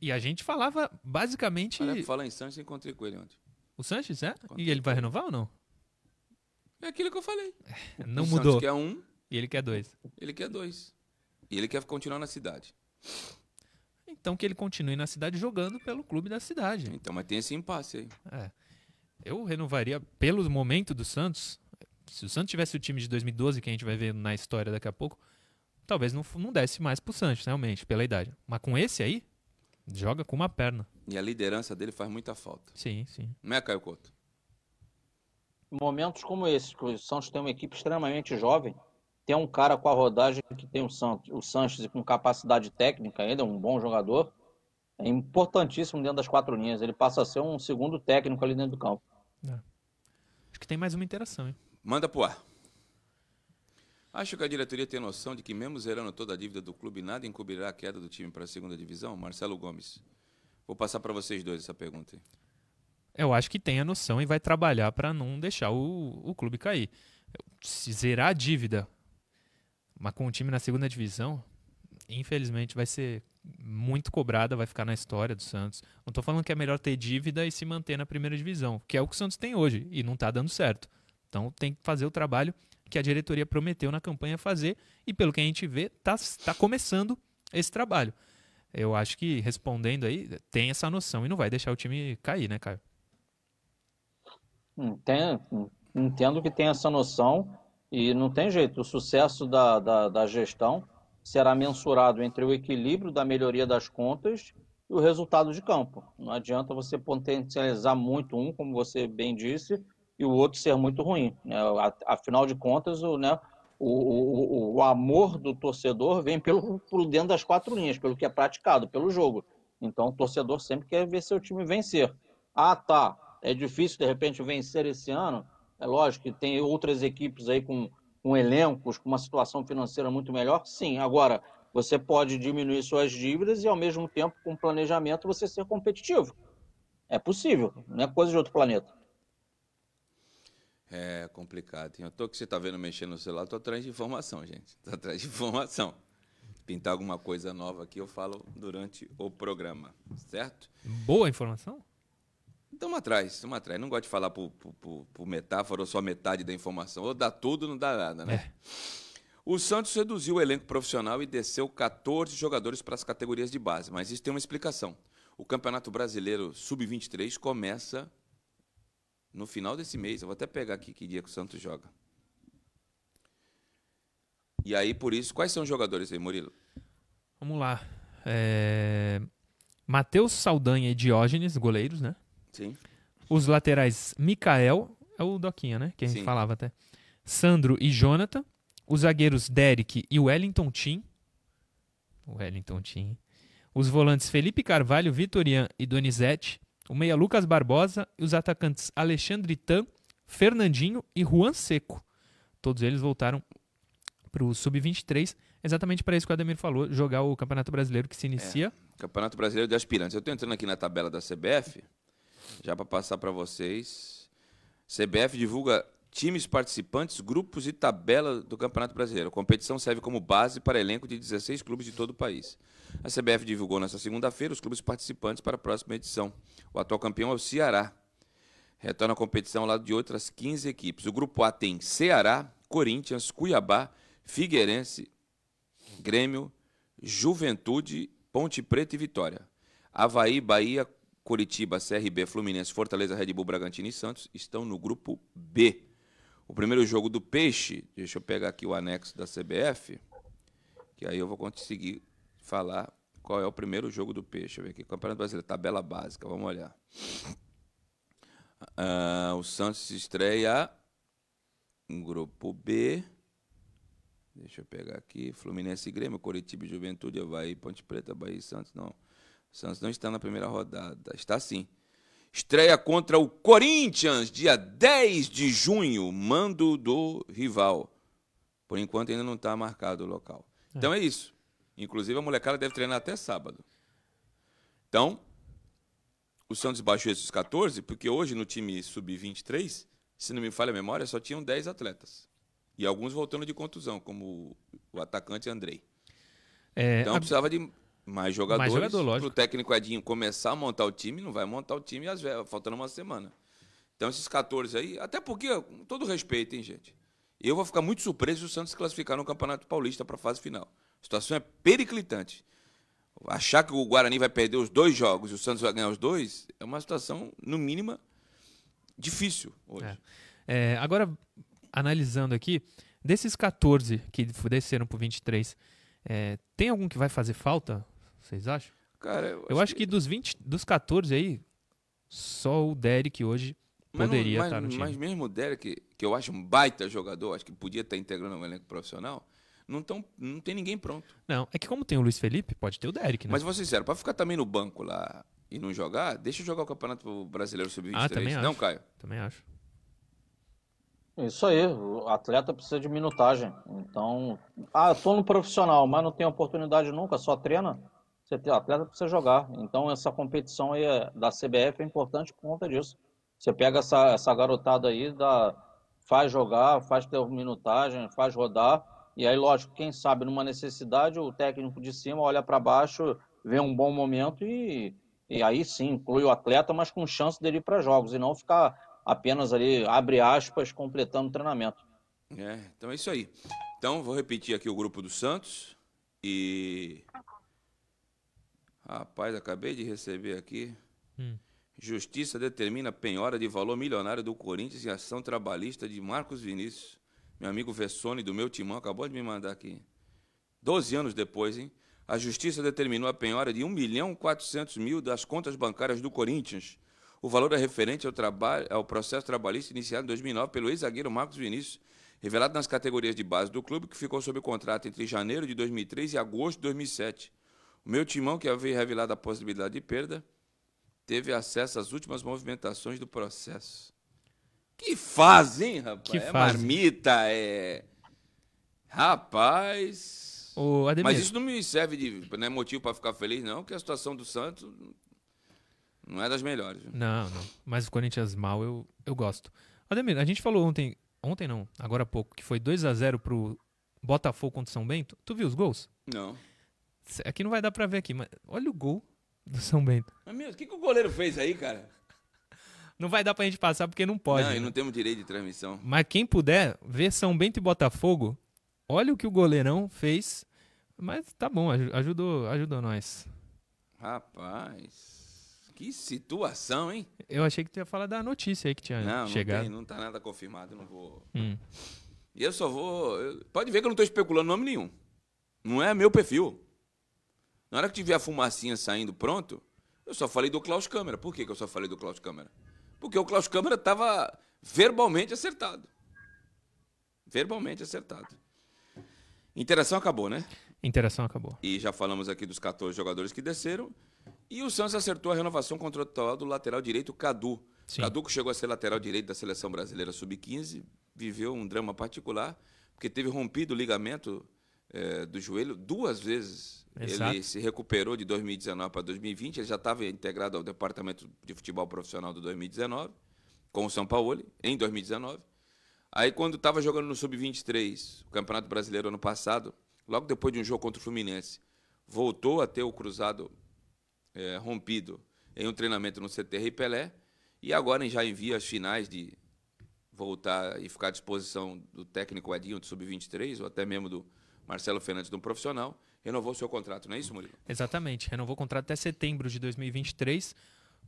E a gente falava basicamente. Olha, falar em Sanches, encontrei com ele ontem. O Sanches, é? Encontrei E ele vai renovar ou não? É aquilo que eu falei. Não o mudou. Santos quer um, E ele quer dois. ele quer dois. E ele quer continuar na cidade. Então que ele continue na cidade jogando pelo clube da cidade. Então, mas tem esse impasse aí. É. Eu renovaria pelo momento do Santos. Se o Santos tivesse o time de 2012, que a gente vai ver na história daqui a pouco, talvez não, não desse mais pro Santos, realmente, pela idade. Mas com esse aí, joga com uma perna. E a liderança dele faz muita falta. Sim, sim. Não é, Caio Couto? momentos como esse, que o Santos tem uma equipe extremamente jovem, tem um cara com a rodagem que tem o Santos, o Sanches e com capacidade técnica ainda, um bom jogador, é importantíssimo dentro das quatro linhas. Ele passa a ser um segundo técnico ali dentro do campo. Acho que tem mais uma interação, hein? Manda pro ar. Acho que a diretoria tem noção de que, mesmo zerando toda a dívida do clube, nada encobrirá a queda do time para a segunda divisão? Marcelo Gomes. Vou passar para vocês dois essa pergunta. aí. Eu acho que tem a noção e vai trabalhar para não deixar o, o clube cair. Se zerar a dívida, mas com o time na segunda divisão, infelizmente vai ser muito cobrada, vai ficar na história do Santos. Não tô falando que é melhor ter dívida e se manter na primeira divisão, que é o que o Santos tem hoje e não tá dando certo. Então tem que fazer o trabalho que a diretoria prometeu na campanha fazer e pelo que a gente vê, tá, tá começando esse trabalho. Eu acho que respondendo aí, tem essa noção e não vai deixar o time cair, né, Caio? Entendo, entendo que tem essa noção e não tem jeito. O sucesso da, da, da gestão será mensurado entre o equilíbrio da melhoria das contas e o resultado de campo. Não adianta você potencializar muito um, como você bem disse, e o outro ser muito ruim. Né? Afinal de contas, o, né, o, o, o amor do torcedor vem pelo, por dentro das quatro linhas, pelo que é praticado, pelo jogo. Então, o torcedor sempre quer ver seu time vencer. Ah, tá. É difícil, de repente, vencer esse ano. É lógico que tem outras equipes aí com, com elencos, com uma situação financeira muito melhor. Sim, agora, você pode diminuir suas dívidas e, ao mesmo tempo, com planejamento, você ser competitivo. É possível, não é coisa de outro planeta. É complicado. Eu tô que você tá vendo mexendo no celular, tô atrás de informação, gente. Tô atrás de informação. Pintar alguma coisa nova aqui, eu falo durante o programa, certo? Boa informação? Estamos atrás, estamos atrás. Não gosto de falar por, por, por- metáfora ou só metade da informação. Ou dá tudo, não dá nada, né? O Santos reduziu o elenco profissional e desceu 14 jogadores para as categorias de base, mas isso tem uma explicação. O Campeonato Brasileiro Sub-23 começa no final desse mês. Eu vou até pegar aqui que dia que o Santos joga. E aí, por isso, quais são os jogadores aí, Murilo? Vamos lá. É... Matheus Saldanha e Diógenes, goleiros, né? Sim. Os laterais, Mikael, é o Doquinha, né? Que a gente Sim. falava até. Sandro e Jonathan. Os zagueiros, Derek e Wellington Tim. Wellington Tim. Os volantes, Felipe Carvalho, Vitorian e Donizete. O meia, Lucas Barbosa. E os atacantes, Alexandre Tan, Fernandinho e Juan Seco. Todos eles voltaram para o Sub-23, exatamente para isso que o Ademir falou, jogar o Campeonato Brasileiro que se inicia. Campeonato Brasileiro de Aspirantes. Eu estou entrando aqui na tabela da CBF, já para passar para vocês. CBF divulga times participantes, grupos e tabela do Campeonato Brasileiro. A competição serve como base para elenco de 16 clubes de todo o país. A CBF divulgou nesta segunda-feira os clubes participantes para a próxima edição. O atual campeão é o Ceará. Retorna a competição ao lado de outras 15 equipes. O grupo A tem Ceará, Corinthians, Cuiabá, Figueirense, Grêmio, Juventude, Ponte Preta e Vitória. Havaí, Bahia, Curitiba, CRB, Fluminense, Fortaleza, Red Bull, Bragantino e Santos estão no grupo B. O primeiro jogo do Peixe, deixa eu pegar aqui o anexo da CBF, que aí eu vou conseguir falar qual é o primeiro jogo do Peixe. Deixa eu ver aqui, Campeonato Brasileiro, tabela básica, vamos olhar. Ah, o Santos se estreia em grupo B. Deixa eu pegar aqui. Fluminense e Grêmio, Coritiba e Juventude, Havaí, Ponte Preta, Bahia e Santos. Não. Santos não está na primeira rodada. Está sim. Estreia contra o Corinthians, dia 10 de junho. Mando do rival. Por enquanto ainda não está marcado o local. Então é isso. Inclusive a molecada deve treinar até sábado. Então, o Santos baixou esses 14, porque hoje no time sub-23, se não me falha a memória, só tinham 10 atletas. E alguns voltando de contusão, como o atacante Andrei. É, Então precisava de mais jogadores. jogador, lógico. Para o técnico Edinho começar a montar o time, não vai montar o time às ve- faltando uma semana. Então esses 14 aí, até porque, com todo respeito, hein, gente? Eu vou ficar muito surpreso se o Santos se classificar no Campeonato Paulista para a fase final. A situação é periclitante. Achar que o Guarani vai perder os dois jogos e o Santos vai ganhar os dois é uma situação, no mínimo, difícil hoje. É, agora, analisando aqui, desses 14 que desceram pro 23, é, tem algum que vai fazer falta? Vocês acham? Cara, eu, Eu acho que dos 20, dos 14 aí, só o Derek hoje Mas não- poderia mas, estar no time. Mas mesmo o Derek, que eu acho um baita jogador, acho que podia estar integrando um elenco profissional, não, tão, não tem ninguém pronto. Não, é que como tem o Luiz Felipe, pode ter o Derek, né? Mas vou ser sincero, para ficar também no banco lá e não jogar, deixa eu jogar o Campeonato Brasileiro Sub-23. Ah, também não, acho. Caio? Também acho. Isso aí, o atleta precisa de minutagem. Então, ah, tô no profissional, mas não tem oportunidade nunca, só treina. Você tem, atleta precisa jogar. Então, essa competição aí é- da CBF é importante por conta disso. Você pega essa, essa garotada aí, dá, faz jogar, faz ter minutagem, faz rodar. E aí, lógico, quem sabe numa necessidade, o técnico de cima olha para baixo, vê um bom momento e, e aí sim inclui o atleta, mas com chance dele ir para jogos e não ficar apenas ali, abre aspas, completando o treinamento. É, então é isso aí. Então, vou repetir aqui o grupo do Santos. E. Rapaz, acabei de receber aqui. Hum. Justiça determina penhora de valor milionário do Corinthians em ação trabalhista de Marcos Vinícius. Meu amigo Vessone, do meu timão, acabou de me mandar aqui. Doze anos depois, hein? A Justiça determinou a penhora de 1 milhão 400 mil das contas bancárias do Corinthians. O valor é referente ao, trabalho, ao processo trabalhista iniciado em 2009 pelo ex-zagueiro Marcos Vinícius, revelado nas categorias de base do clube, que ficou sob contrato entre janeiro de 2003 e agosto de 2007. O meu timão, que havia revelado a possibilidade de perda, teve acesso às últimas movimentações do processo. Que hein, rapaz? Que é fase. marmita, é. Rapaz. Mas isso não me serve de não é motivo para ficar feliz, não, que a situação do Santos não é das melhores. viu? Não, não. Mas o Corinthians mal eu, eu gosto. Ademir, a gente falou ontem, ontem não, agora há pouco, que foi 2 a 0 pro Botafogo contra o São Bento. Tu viu os gols? Não. Aqui não vai dar pra ver aqui, mas olha o gol do São Bento. Mas mesmo, o que, que o goleiro fez aí, cara? Não vai dar pra gente passar porque não pode. não, né? e não temos direito de transmissão. Mas quem puder ver São Bento e Botafogo, olha o que o goleirão fez. Mas tá bom, aju- ajudou, ajudou nós. Rapaz. Que situação, hein? Eu achei que tu ia falar da notícia aí que tinha Não, não, chegado. tem, não tá nada confirmado, eu não vou. Hum. E eu só vou. Pode ver que eu não tô especulando nome nenhum. Não é meu perfil. Na hora que tiver a fumacinha saindo pronto, eu só falei do Klaus Câmara. Por que, que eu só falei do Klaus Câmara? Porque o Klaus Câmara estava verbalmente acertado. Verbalmente acertado. Interação acabou, né? Interação acabou. E já falamos aqui dos 14 jogadores que desceram. E o Santos acertou a renovação contratual do lateral direito Cadu. Sim. Cadu, que chegou a ser lateral direito da seleção brasileira sub-15, viveu um drama particular, porque teve rompido o ligamento eh, do joelho duas vezes. Exato. Ele se recuperou de 2019 para 2020, ele já estava integrado ao departamento de futebol profissional do 2019, com o São Paulo, em 2019. Aí, quando estava jogando no Sub-23, o Campeonato Brasileiro ano passado, logo depois de um jogo contra o Fluminense, voltou a ter o cruzado eh, rompido em um treinamento no CTR Pelé, e agora já envia as finais de voltar e ficar à disposição do técnico Edinho do Sub-23, ou até mesmo do Marcelo Fernandes do profissional, renovou seu contrato, não é isso, Murilo? Exatamente. Renovou o contrato até setembro de 2023.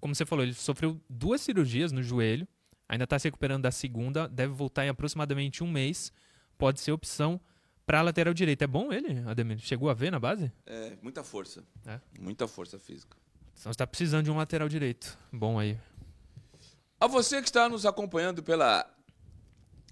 Como você falou, ele sofreu duas cirurgias no joelho. Ainda está se recuperando da segunda. Deve voltar em aproximadamente um mês. Pode ser opção para a lateral direita. É bom ele, Ademir? Chegou a ver na base? É, muita força. É. Muita força física. Então está precisando de um lateral direito. Bom aí. A você que está nos acompanhando pela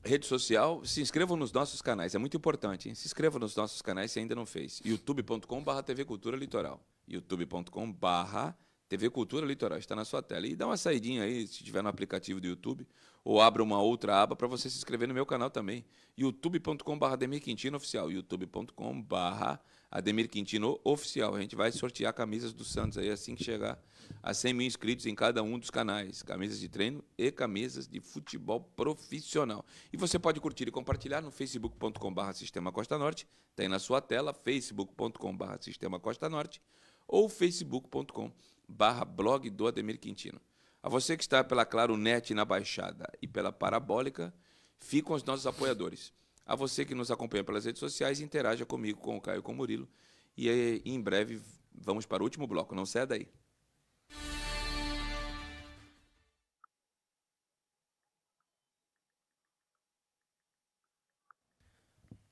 rede social, se inscreva nos nossos canais. É muito importante, hein? Se inscreva nos nossos canais se ainda não fez. youtube.com.br TV Cultura Litoral. youtube.com.br TV Cultura Litoral. Está na sua tela. E dá uma saidinha aí, se tiver no aplicativo do YouTube, ou abra uma outra aba para você se inscrever no meu canal também. youtube.com.br Ademir Quintino Oficial. youtube.com.br Ademir Quintino Oficial. A gente vai sortear camisas do Santos aí assim que chegar a 100 mil inscritos em cada um dos canais. Camisas de treino e camisas de futebol profissional. E você pode curtir e compartilhar no facebook.com.br Sistema Costa Norte. Tem na sua tela facebook.com.br Sistema Costa Norte ou facebook.com.br blog do Ademir Quintino. A você que está pela Claro Net na Baixada e pela Parabólica, ficam os nossos apoiadores. A você que nos acompanha pelas redes sociais, interaja comigo, com o Caio com o Murilo. E em breve vamos para o último bloco. Não saia daí.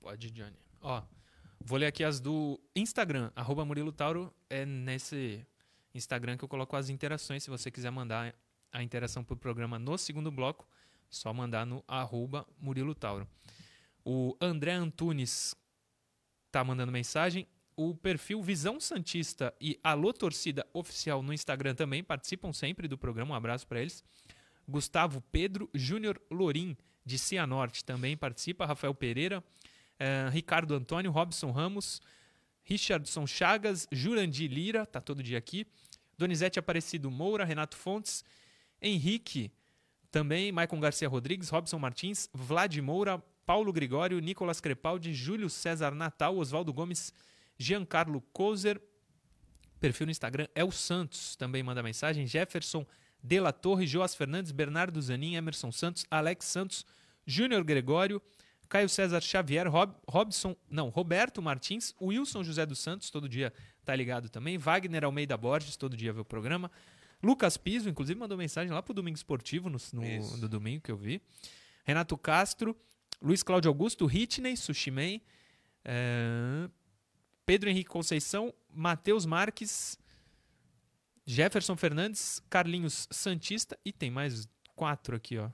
Pode, Johnny. Ó, vou ler aqui as do Instagram. Arroba Murilo Tauro é nesse Instagram que eu coloco as interações. Se você quiser mandar a interação pro programa no segundo bloco, só mandar no arroba Murilo Tauro. O André Antunes tá mandando mensagem. O perfil Visão Santista e Alô Torcida Oficial no Instagram também participam sempre do programa. Um abraço para eles. Gustavo Pedro Júnior Lorim, de Cianorte, também participa. Rafael Pereira, eh, Ricardo Antônio, Robson Ramos, Richardson Chagas, Jurandir Lira, tá todo dia aqui. Donizete Aparecido Moura, Renato Fontes, Henrique, também, Maicon Garcia Rodrigues, Robson Martins, Vlad Moura, Paulo Gregório, Nicolas Crepaldi, Júlio César Natal, Oswaldo Gomes, Giancarlo Kozer, perfil no Instagram é o Santos, também manda mensagem, Jefferson De La Torre, Joas Fernandes, Bernardo Zanin, Emerson Santos, Alex Santos, Júnior Gregório, Caio César Xavier, Rob, Robson, não, Roberto Martins, Wilson José dos Santos, todo dia tá ligado também, Wagner Almeida Borges, todo dia vê o programa, Lucas Piso, inclusive mandou mensagem lá pro Domingo Esportivo, no, no, no domingo que eu vi, Renato Castro, Luiz Cláudio Augusto, Hitney, Sushiman, é, Pedro Henrique Conceição, Matheus Marques, Jefferson Fernandes, Carlinhos Santista e tem mais quatro aqui, ó,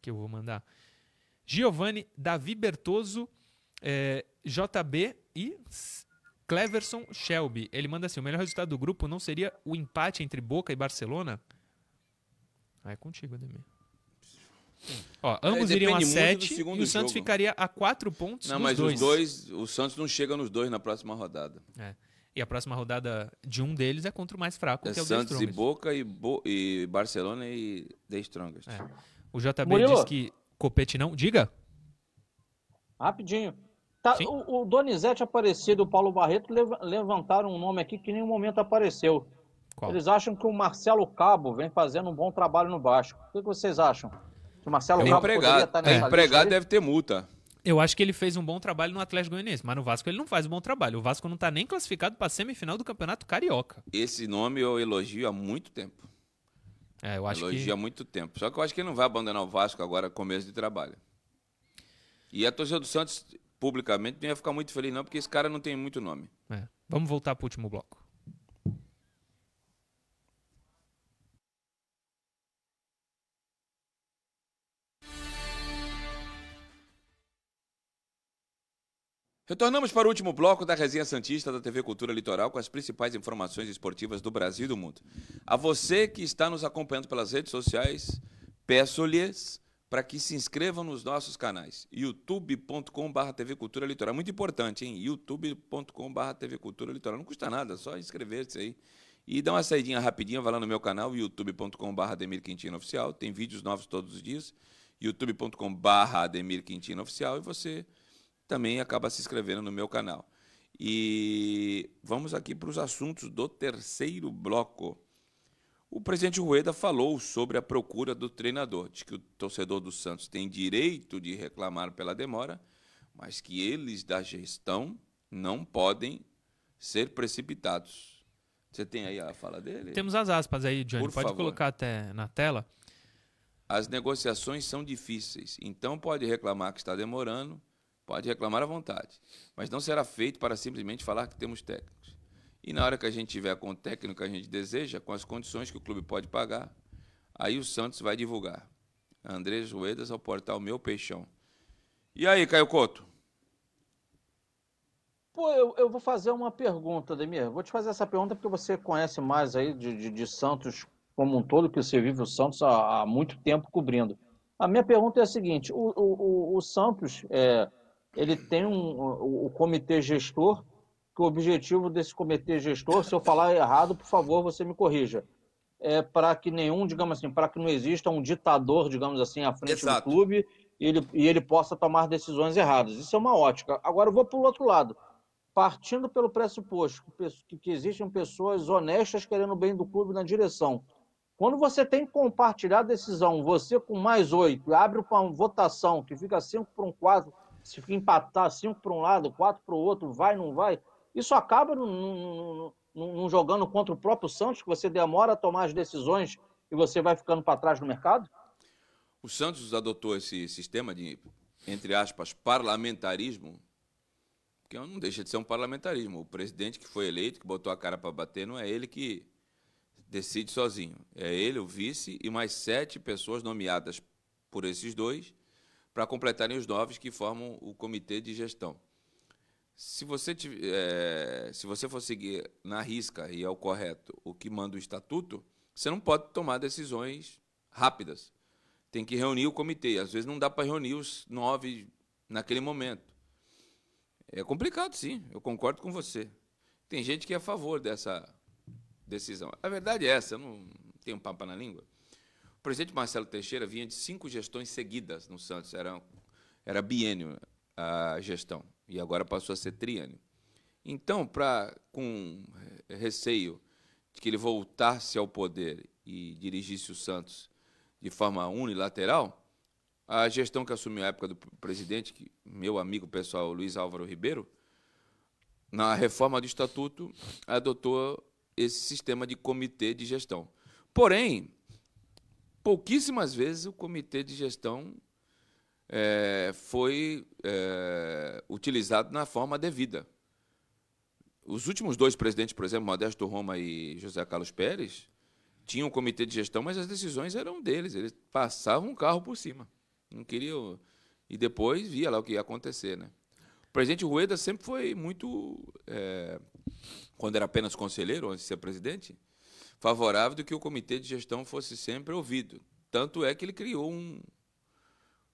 que eu vou mandar. Giovanni, Davi Bertoso, eh, JB e Cleverson Shelby. Ele manda assim: o melhor resultado do grupo não seria o empate entre Boca e Barcelona? Ah, é contigo, Ademir. Ó, ambos É, iriam a depende muito do 7 e o Santos jogo. ficaria a 4 pontos. Não, dos mas dois. os dois, o Santos não chega nos dois na próxima rodada. É. E a próxima rodada de um deles é contra o mais fraco, É que é o Santos e. Boca e, Bo- e Barcelona e The Strongest. É. O JB Murilo. diz que Copete não. Diga. Rapidinho. Tá, o, o Donizete Aparecido e o Paulo Barreto lev- levantaram um nome aqui que em nenhum momento apareceu. Qual? Eles acham que o Marcelo Cabo vem fazendo um bom trabalho no Vasco. O que, que vocês acham? Que o Marcelo É Cabo poderia empregado. estar É, nessa lista empregado deve ter multa. Eu acho que ele fez um bom trabalho no Atlético Goianiense, mas no Vasco ele não faz um bom trabalho. O Vasco não tá nem classificado para semifinal do Campeonato Carioca. Esse nome eu elogio há muito tempo. É, eu acho elogio que há muito tempo. Só que eu acho que ele não vai abandonar o Vasco agora, começo de trabalho. E a torcida do Santos, publicamente, não ia ficar muito feliz, não, porque esse cara não tem muito nome. É. Vamos voltar pro último bloco. Retornamos para o último bloco da Resenha Santista da TV Cultura Litoral com as principais informações esportivas do Brasil e do mundo. A você que está nos acompanhando pelas redes sociais, peço-lhes para que se inscrevam nos nossos canais. youtube.com.br TV Cultura Litoral. Muito importante, hein? youtube.com.br TV Cultura Litoral. Não custa nada, só inscrever-se aí. E dá uma saidinha rapidinha, vai lá no meu canal, youtube.com.br Ademir Quintino Oficial. Tem vídeos novos todos os dias. youtube.com.br Ademir Quintino Oficial. E você também acaba se inscrevendo no meu canal. E vamos aqui para os assuntos do terceiro bloco. O presidente Rueda falou sobre a procura do treinador, diz que o torcedor do Santos tem direito de reclamar pela demora, mas que eles da gestão não podem ser precipitados. Você tem aí a fala dele? Temos as aspas aí, Johnny. Por Pode favor. colocar até na tela. As negociações são difíceis, então pode reclamar que está demorando, pode reclamar à vontade, mas não será feito para simplesmente falar que temos técnicos. E na hora que a gente tiver com o técnico que a gente deseja, com as condições que o clube pode pagar, aí o Santos vai divulgar. Andrés Ruedas ao portal Meu Peixão. E aí, Caio Couto? Pô, eu, eu vou fazer uma pergunta, Demir. Vou te fazer essa pergunta porque você conhece mais aí de, de, de Santos como um todo, que você vive o Santos há, há muito tempo cobrindo. A minha pergunta é a seguinte: o, o, o, Santos é, ele tem um, o, o comitê gestor, que o objetivo desse comitê gestor, se eu falar errado, por favor, você me corrija. É para que nenhum, digamos assim, para que não exista um ditador, digamos assim, à frente Exato. do clube e ele, e ele possa tomar decisões erradas. Isso é uma ótica. Agora eu vou para o outro lado. Partindo pelo pressuposto que, que existem pessoas honestas querendo o bem do clube na direção. Quando você tem que compartilhar a decisão, você com mais oito, abre para uma votação que fica cinco para um quatro, se empatar cinco para um lado, quatro para o outro, vai, não vai, isso acaba não jogando contra o próprio Santos, que você demora a tomar as decisões e você vai ficando para trás no mercado? O Santos adotou esse sistema de, entre aspas, parlamentarismo, que não deixa de ser um parlamentarismo. O presidente que foi eleito, que botou a cara para bater, não é ele que decide sozinho. É ele, o vice e mais sete pessoas nomeadas por esses dois para completarem os nove que formam o comitê de gestão. Se você, eh, se você for seguir na risca e é o correto o que manda o estatuto, você não pode tomar decisões rápidas tem que reunir o comitê. Às vezes não dá para reunir os nove naquele momento. É complicado, sim, eu concordo com você. Tem gente que é a favor dessa decisão. A verdade é essa, eu não tenho papo na língua. Presidente Marcelo Teixeira vinha de cinco gestões seguidas no Santos, era, era biênio a gestão, e agora passou a ser triênio. Então, pra, com receio de que ele voltasse ao poder e dirigisse o Santos de forma unilateral, a gestão que assumiu a época do presidente, que, meu amigo pessoal Luiz Álvaro Ribeiro, na reforma do estatuto, adotou esse sistema de comitê de gestão. Porém, pouquíssimas vezes o comitê de gestão eh, foi eh, utilizado na forma devida. Os últimos dois presidentes, por exemplo, Modesto Roma e José Carlos Pérez, tinham um comitê de gestão, mas as decisões eram deles. Eles passavam um carro por cima. Não queriam. E depois via lá o que ia acontecer. Né? O presidente Rueda sempre foi muito. eh, quando era apenas conselheiro, antes de ser presidente, favorável de que o comitê de gestão fosse sempre ouvido. Tanto é que ele criou um,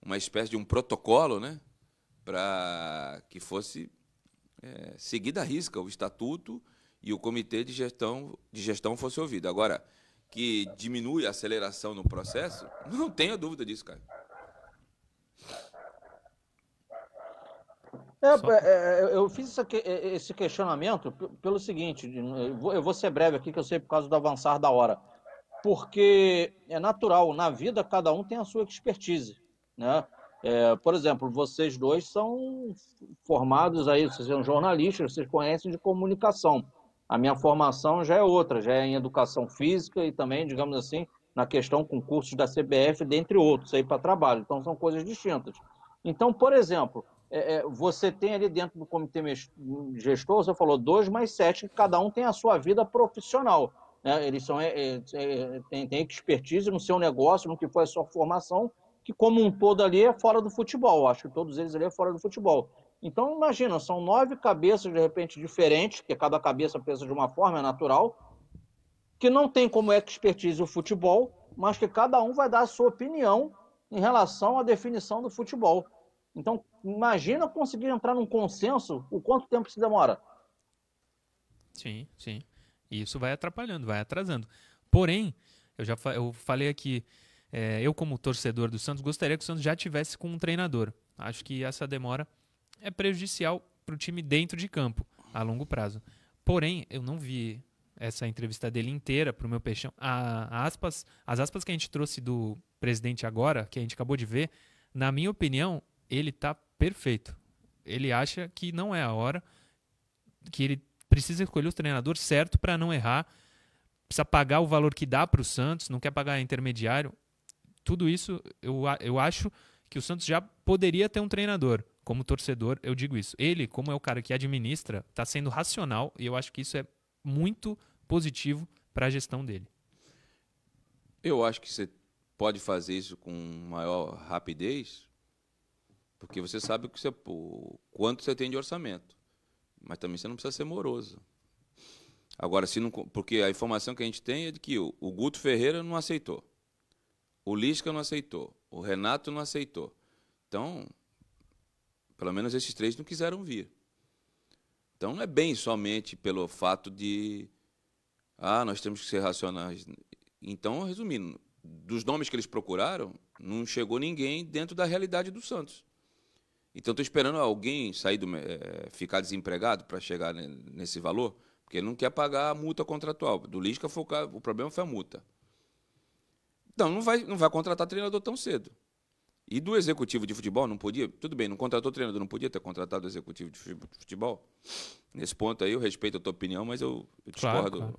uma espécie de um protocolo né, para que fosse é, seguida à risca o estatuto e o comitê de gestão, de gestão fosse ouvido. Agora, que diminui a aceleração no processo, não tenha dúvida disso, cara. É, Só- é, é, eu fiz que- é, esse questionamento pelo seguinte, de- eu vou, eu vou ser breve aqui, que eu sei por causa do avançar da hora. Porque é natural, na vida cada um tem a sua expertise, né? É, por exemplo, vocês dois são formados aí, vocês são jornalistas, vocês conhecem de comunicação. A minha formação já é outra, já é em educação física e também, digamos assim, na questão com cursos da CBF, dentre outros, aí para trabalho. Então, são coisas distintas. Então, por exemplo, é, é, você tem ali dentro do comitê gestor, você falou dois mais sete, cada um tem a sua vida profissional. Né? Eles são, é, é, é têm, expertise no seu negócio, no que foi a sua formação, que como um todo ali é fora do futebol. Acho que todos eles ali é fora do futebol. Então, imagina, são nove cabeças, de repente, diferentes, que cada cabeça pensa de uma forma, é natural, que não tem como expertise o futebol, mas que cada um vai dar a sua opinião em relação à definição do futebol. Então, imagina conseguir entrar num consenso, o quanto tempo se demora. Sim, sim. Isso vai atrapalhando, vai atrasando. Porém, eu já eu falei aqui, é, eu, como torcedor do Santos, gostaria que o Santos já tivesse com um treinador. Acho que essa demora é prejudicial para o time dentro de campo, a longo prazo. Porém, eu não vi essa entrevista dele inteira para o meu peixão. A, a aspas, as aspas que a gente trouxe do presidente agora, que a gente acabou de ver, na minha opinião, ele está perfeito. Ele acha que não é a hora, que ele precisa escolher o treinador certo para não errar, precisa pagar o valor que dá para o Santos, não quer pagar intermediário tudo isso eu, eu acho que o Santos já poderia ter um treinador. Como torcedor, eu digo isso. Ele, como é o cara que administra, está sendo racional e eu acho que isso é muito positivo para a gestão dele. Eu acho que você pode fazer isso com maior rapidez, porque você sabe que você, quanto você tem de orçamento. Mas também você não precisa ser moroso. Agora, se não, porque a informação que a gente tem é de que o, o Guto Ferreira não aceitou. O Lisca não aceitou. O Renato não aceitou. Então, pelo menos esses três não quiseram vir. Então, não é bem somente pelo fato de. Ah, nós temos que ser racionais. Então, resumindo, dos nomes que eles procuraram, não chegou ninguém dentro da realidade do Santos. Então, estou esperando alguém sair do, é, ficar desempregado para chegar nesse valor, porque ele não quer pagar a multa contratual. Do Lisca, foi o, o problema foi a multa. Não, não vai, não vai contratar treinador tão cedo. E do executivo de futebol, não podia? Tudo bem, não contratou treinador, não podia ter contratado o executivo de futebol? Nesse ponto aí, eu respeito a tua opinião, mas eu, eu discordo claro,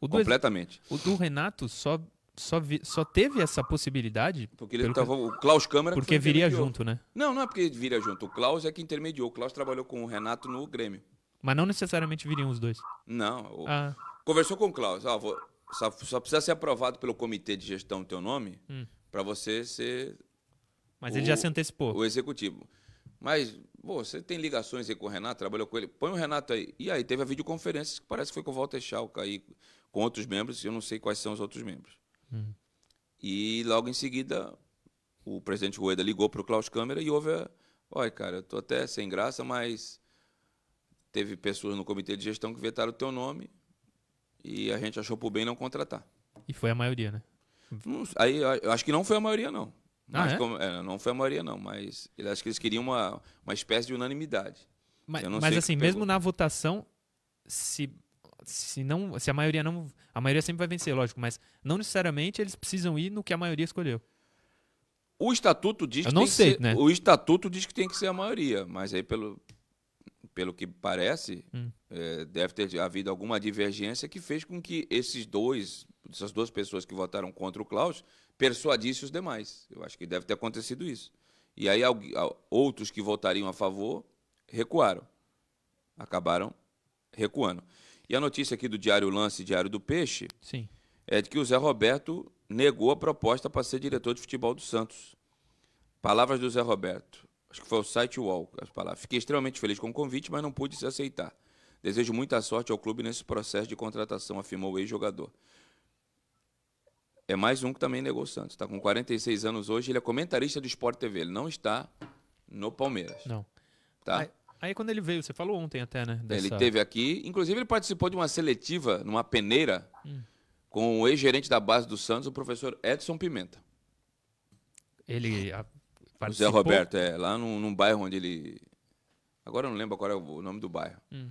claro. completamente. O do Renato só, só, vi, só teve essa possibilidade. Porque ele tava, o Klaus Câmara. Porque viria junto, né? Não, não é porque viria junto. O Klaus é que intermediou. O Klaus trabalhou com o Renato no Grêmio. Mas não necessariamente viriam os dois. Não. Ah. Conversou com o Klaus. Ah, vou, só, só precisa ser aprovado pelo comitê de gestão do teu nome hum. para você ser. Mas o, ele já se antecipou. O executivo. Mas, pô, você tem ligações aí com o Renato, trabalhou com ele. Põe o Renato aí. E aí teve a videoconferência que parece que foi com o Walter Schalke aí, com outros membros, eu não sei quais são os outros membros. Hum. E logo em seguida, o presidente Rueda ligou para o Klaus Câmara e houve a. Olha, cara, eu tô até sem graça, mas teve pessoas no comitê de gestão que vetaram o teu nome e a gente achou por bem não contratar. E foi a maioria, né? Aí eu acho que não foi a maioria, não. Ah, é? Como, é, não foi a maioria, não, mas eu acho que eles queriam uma, uma espécie de unanimidade. Mas, mas assim, mesmo na votação, se, se, não, se a maioria não. A maioria sempre vai vencer, lógico, mas não necessariamente eles precisam ir no que a maioria escolheu. O estatuto diz eu que não tem sei, que ser, né? O estatuto diz que tem que ser a maioria, mas aí pelo, pelo que parece, hum. é, deve ter havido alguma divergência que fez com que esses dois, essas duas pessoas que votaram contra o Klaus, persuadissem os demais. Eu acho que deve ter acontecido isso. E aí outros que votariam a favor recuaram. Acabaram recuando. E a notícia aqui do Diário Lance, Diário do Peixe, Sim. é de que o Zé Roberto negou a proposta para ser diretor de futebol do Santos. Palavras do Zé Roberto acho que foi o site Wall, as palavras. Fiquei extremamente feliz com o convite, mas não pude se aceitar. Desejo muita sorte ao clube nesse processo de contratação, afirmou o ex-jogador. É mais um que também negou o Santos. Está com 46 anos hoje, ele é comentarista do Sport TV. Ele não está no Palmeiras. Não. Tá? Aí, quando ele veio, você falou ontem até, né? Dessa... Ele teve aqui, inclusive ele participou de uma seletiva numa peneira hum. com o ex-gerente da base do Santos, o professor Edson Pimenta. Ele Participou? O Zé Roberto, é, lá num, num, bairro onde ele. Agora eu não lembro qual é o nome do bairro. Hum.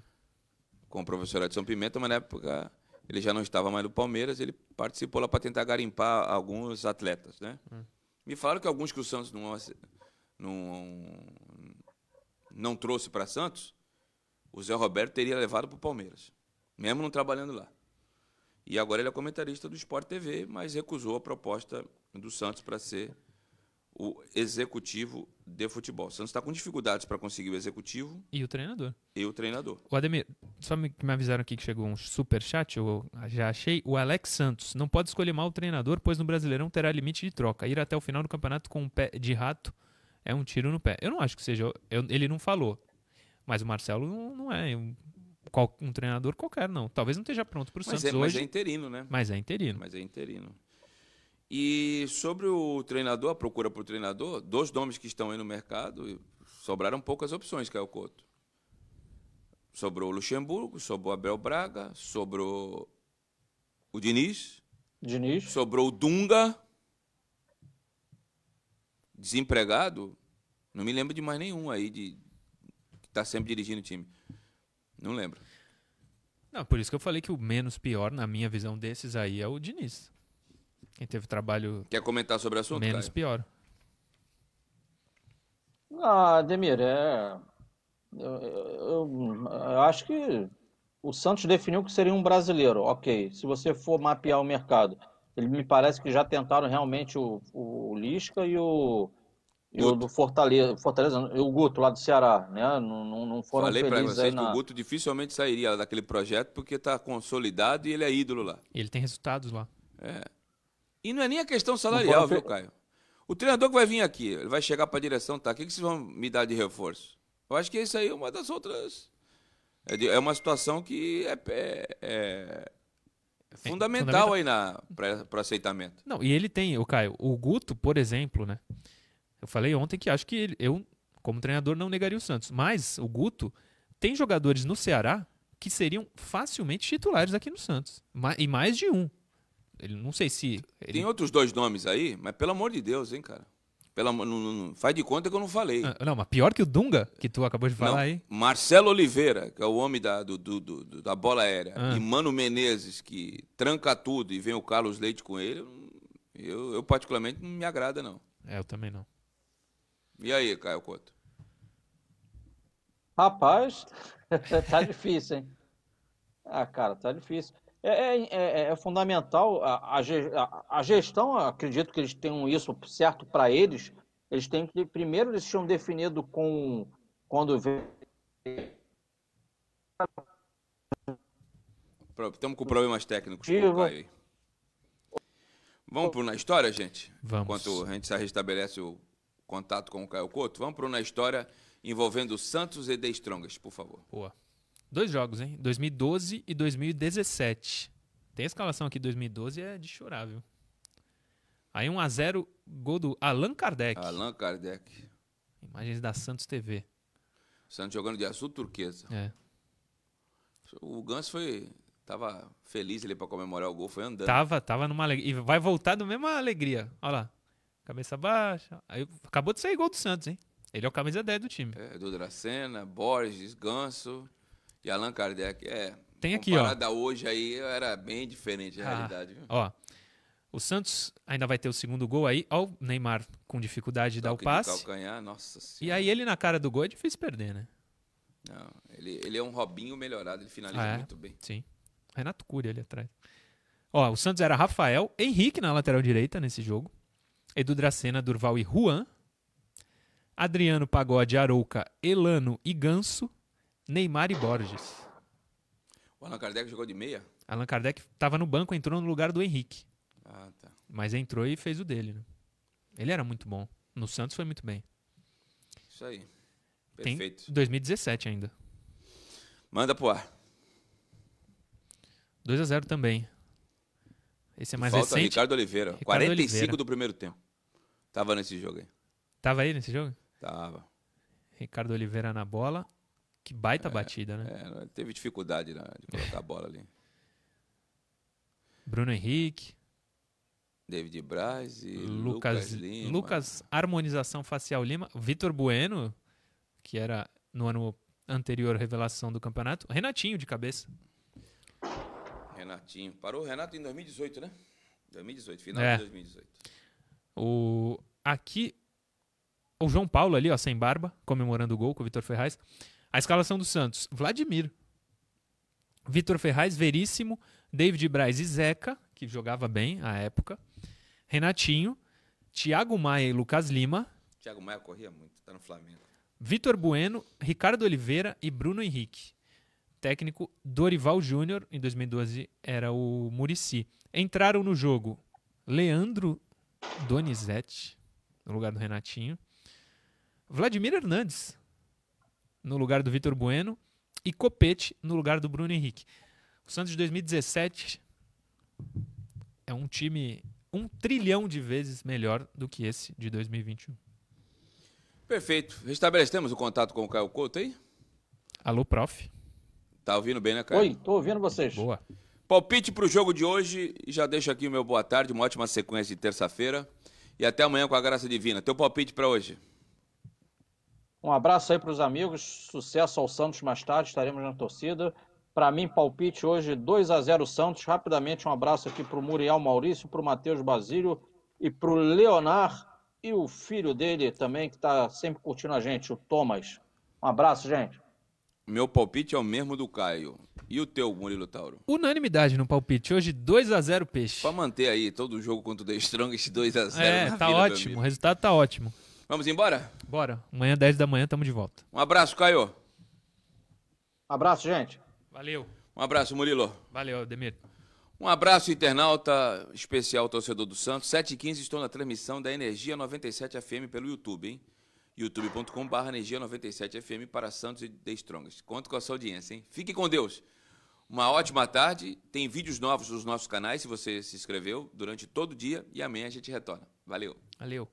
Com o professor Edson Pimenta, mas na época ele já não estava mais no Palmeiras, ele participou lá para tentar garimpar alguns atletas, né? Hum. Me falaram que alguns que o Santos não, não, não trouxe para Santos, o Zé Roberto teria levado para o Palmeiras, mesmo não trabalhando lá. E agora ele é comentarista do Sport TV, mas recusou a proposta do Santos para ser o executivo de futebol. O Santos está com dificuldades para conseguir o executivo E o treinador. e o treinador. O Ademir, só me, me avisaram aqui que chegou um super chat, eu já achei. O Alex Santos não pode escolher mal o treinador, pois no Brasileirão terá limite de troca. Ir até o final do campeonato com um pé de rato é um tiro no pé. Eu não acho que seja. eu- ele não falou. Mas o Marcelo não, não é um, qual- um treinador qualquer, não. Talvez não esteja pronto para o Mas Santos é, mas hoje, é interino, né? mas é interino. Mas é interino. E sobre o treinador, a procura por treinador, dos nomes que estão aí no mercado, sobraram poucas opções, Caio Couto. Sobrou o Luxemburgo, sobrou o Abel Braga, sobrou o Diniz, Diniz. sobrou o Dunga, desempregado, não me lembro de mais nenhum aí de que está sempre dirigindo o time. Não lembro. Não, por isso que eu falei que o menos pior, na minha visão desses aí, é o Diniz. Quem teve trabalho Quer comentar sobre o assunto, menos Caio? pior. Ah, Ademir, é. Eu, eu- eu acho que o Santos definiu que seria um brasileiro. Ok, se você for mapear o mercado, ele me parece que já tentaram realmente o, o Lisca e o, e o Guto. do Fortaleza, Fortaleza, o Guto lá do Ceará, né? Não, não, não foram Falei para felizes aí vocês que na. o Guto dificilmente sairia daquele projeto porque está consolidado e ele é ídolo lá. Ele tem resultados lá. E não é nem a questão salarial, viu, fe- Caio? O treinador que vai vir aqui, ele vai chegar para a direção, tá? O que, que vocês vão me dar de reforço? Eu acho que isso aí é uma das outras. É, é uma situação que é, é- é fundamental, fundamental. aí na para aceitamento. Não, e ele tem, o Caio, o Guto, por exemplo, né? Eu falei ontem que acho que ele- eu, como treinador, não negaria o Santos. Mas o Guto tem jogadores no Ceará que seriam facilmente titulares aqui no Santos. E mais de um. Ele não sei se. ele- Tem outros dois nomes aí, mas pelo amor de Deus, hein, cara? Não, não- não- faz de conta que eu não falei. Ah, Não, mas pior que o Dunga, que tu acabou de falar Não, aí. Marcelo Oliveira, que é o homem da, do- do- do- da bola aérea, Ah. e Mano Menezes, que tranca tudo e vem o Carlos Leite com ele, eu, eu particularmente não me agrada, não. É, eu também não. E aí, Caio Couto? Rapaz, tá difícil, hein? Ah, cara, tá difícil. É, é- é- é fundamental a, a a- gestão, acredito que eles tenham isso certo para eles. Eles têm que, primeiro, eles tinham definido com quando vem Estamos com problemas técnicos com Viva. o Caio aí. Vamos pro Na História, gente? Vamos. Enquanto a gente se restabelece o contato com o Caio Couto, vamos pro Na História envolvendo Santos e The Strongest, por favor. Boa. Dois jogos, hein? 2012 e 2017. Tem a escalação aqui de 2012 é de chorar, viu? Aí 1x0, gol do Allan Kardec. Allan Kardec. Imagens da Santos TV. Santos jogando de azul turquesa. É. O Ganso foi. Tava feliz ali para comemorar o gol, foi andando. Tava, tava numa alegria. E vai voltar da mesma alegria. Olha lá. Cabeça baixa. Aí acabou de sair gol do Santos, hein? Ele é o camisa 10 do time. É, do Dracena, Borges, Ganso e Allan Kardec. É, Tem aqui, ó. comparada hoje aí, era bem diferente a Ah, realidade. Viu? Ó. O Santos ainda vai ter o segundo gol aí. Ó, o Neymar com dificuldade de dar o de passe. calcanhar, nossa E senhora. aí ele na cara do gol é difícil perder, né? Não, ele, ele é um Robinho melhorado, ele finaliza Ah, é? muito bem. Sim. Renato Cury ali atrás. Ó, o Santos era Rafael, Henrique na lateral direita nesse jogo. Edu Dracena, Durval e Juan. Adriano Pagode, Arouca, Elano e Ganso. Neymar e Borges. O Allan Kardec jogou de meia? Allan Kardec estava no banco, entrou no lugar do Henrique. Ah, tá. Mas entrou e fez o dele, né? Ele era muito bom. No Santos foi muito bem. Isso aí. Tem Perfeito. 2017 ainda. Manda pro ar. 2 a 0 também. Esse é mais Falta recente. Ricardo Oliveira. Ricardo 45 Oliveira. do primeiro tempo. Tava nesse jogo aí. Tava aí nesse jogo? Tava. Ricardo Oliveira na bola. Que baita batida, né? É, teve dificuldade né, de colocar a bola ali. Bruno Henrique, David Braz e Lucas, Lucas Lima. Lucas Harmonização Facial Lima, Vitor Bueno, que era no ano anterior revelação do campeonato, Renatinho de cabeça. Renatinho. Parou o Renato em 2018, né? 2018, final É. de 2018. O aqui O João Paulo ali, ó, sem barba, comemorando o gol com o Vitor Ferraz. A escalação do Santos: Vladimir, Vitor Ferraz, Veríssimo, David Braz e Zeca, que jogava bem à época. Renatinho, Thiago Maia e Lucas Lima. Thiago Maia corria muito, tá no Flamengo. Vitor Bueno, Ricardo Oliveira e Bruno Henrique. Técnico Dorival Júnior, em 2012 era o Murici. Entraram no jogo Leandro Donizete, no lugar do Renatinho. Vladimir Hernandes, no lugar do Vitor Bueno. E Copete, no lugar do Bruno Henrique. O Santos de 2017 é um time um trilhão de vezes melhor do que esse de 2021. Perfeito. Restabelecemos o contato com o Caio Couto aí? Alô, prof. Tá ouvindo bem, né, Caio? Oi, tô ouvindo vocês. Boa. Palpite para o jogo de hoje. E já deixo aqui o meu boa tarde, uma ótima sequência de terça-feira. E até amanhã com a graça divina. Teu palpite para hoje? Um abraço aí para os amigos. Sucesso ao Santos mais tarde. Estaremos na torcida. Para mim, palpite hoje 2 a 0 Santos. Rapidamente, um abraço aqui para o Muriel Maurício, para o Matheus Basílio e para o Leonar e o filho dele também, que está sempre curtindo a gente, o Thomas. Um abraço, gente. Meu palpite é o mesmo do Caio. E o teu, Murilo Tauro? Unanimidade no palpite. Hoje 2 a 0 Peixe. Pra manter aí todo o jogo contra o The Strongest 2 a 0 É, tá ótimo. O resultado tá ótimo. Vamos embora? Bora. Amanhã, 10 da manhã, tamo de volta. Um abraço, Caio. Abraço, gente. Valeu. Um abraço, Murilo. Valeu, Ademir. Um abraço, internauta especial torcedor do Santos. 7h15 estou na transmissão da Energia 97 FM pelo YouTube, hein? youtube.com.br Energia 97 FM para Santos e The Strongest. Conto com a sua audiência, hein? Fique com Deus. Uma ótima tarde. Tem vídeos novos nos nossos canais, se você se inscreveu, durante todo o dia. E amanhã a gente retorna. Valeu. Valeu.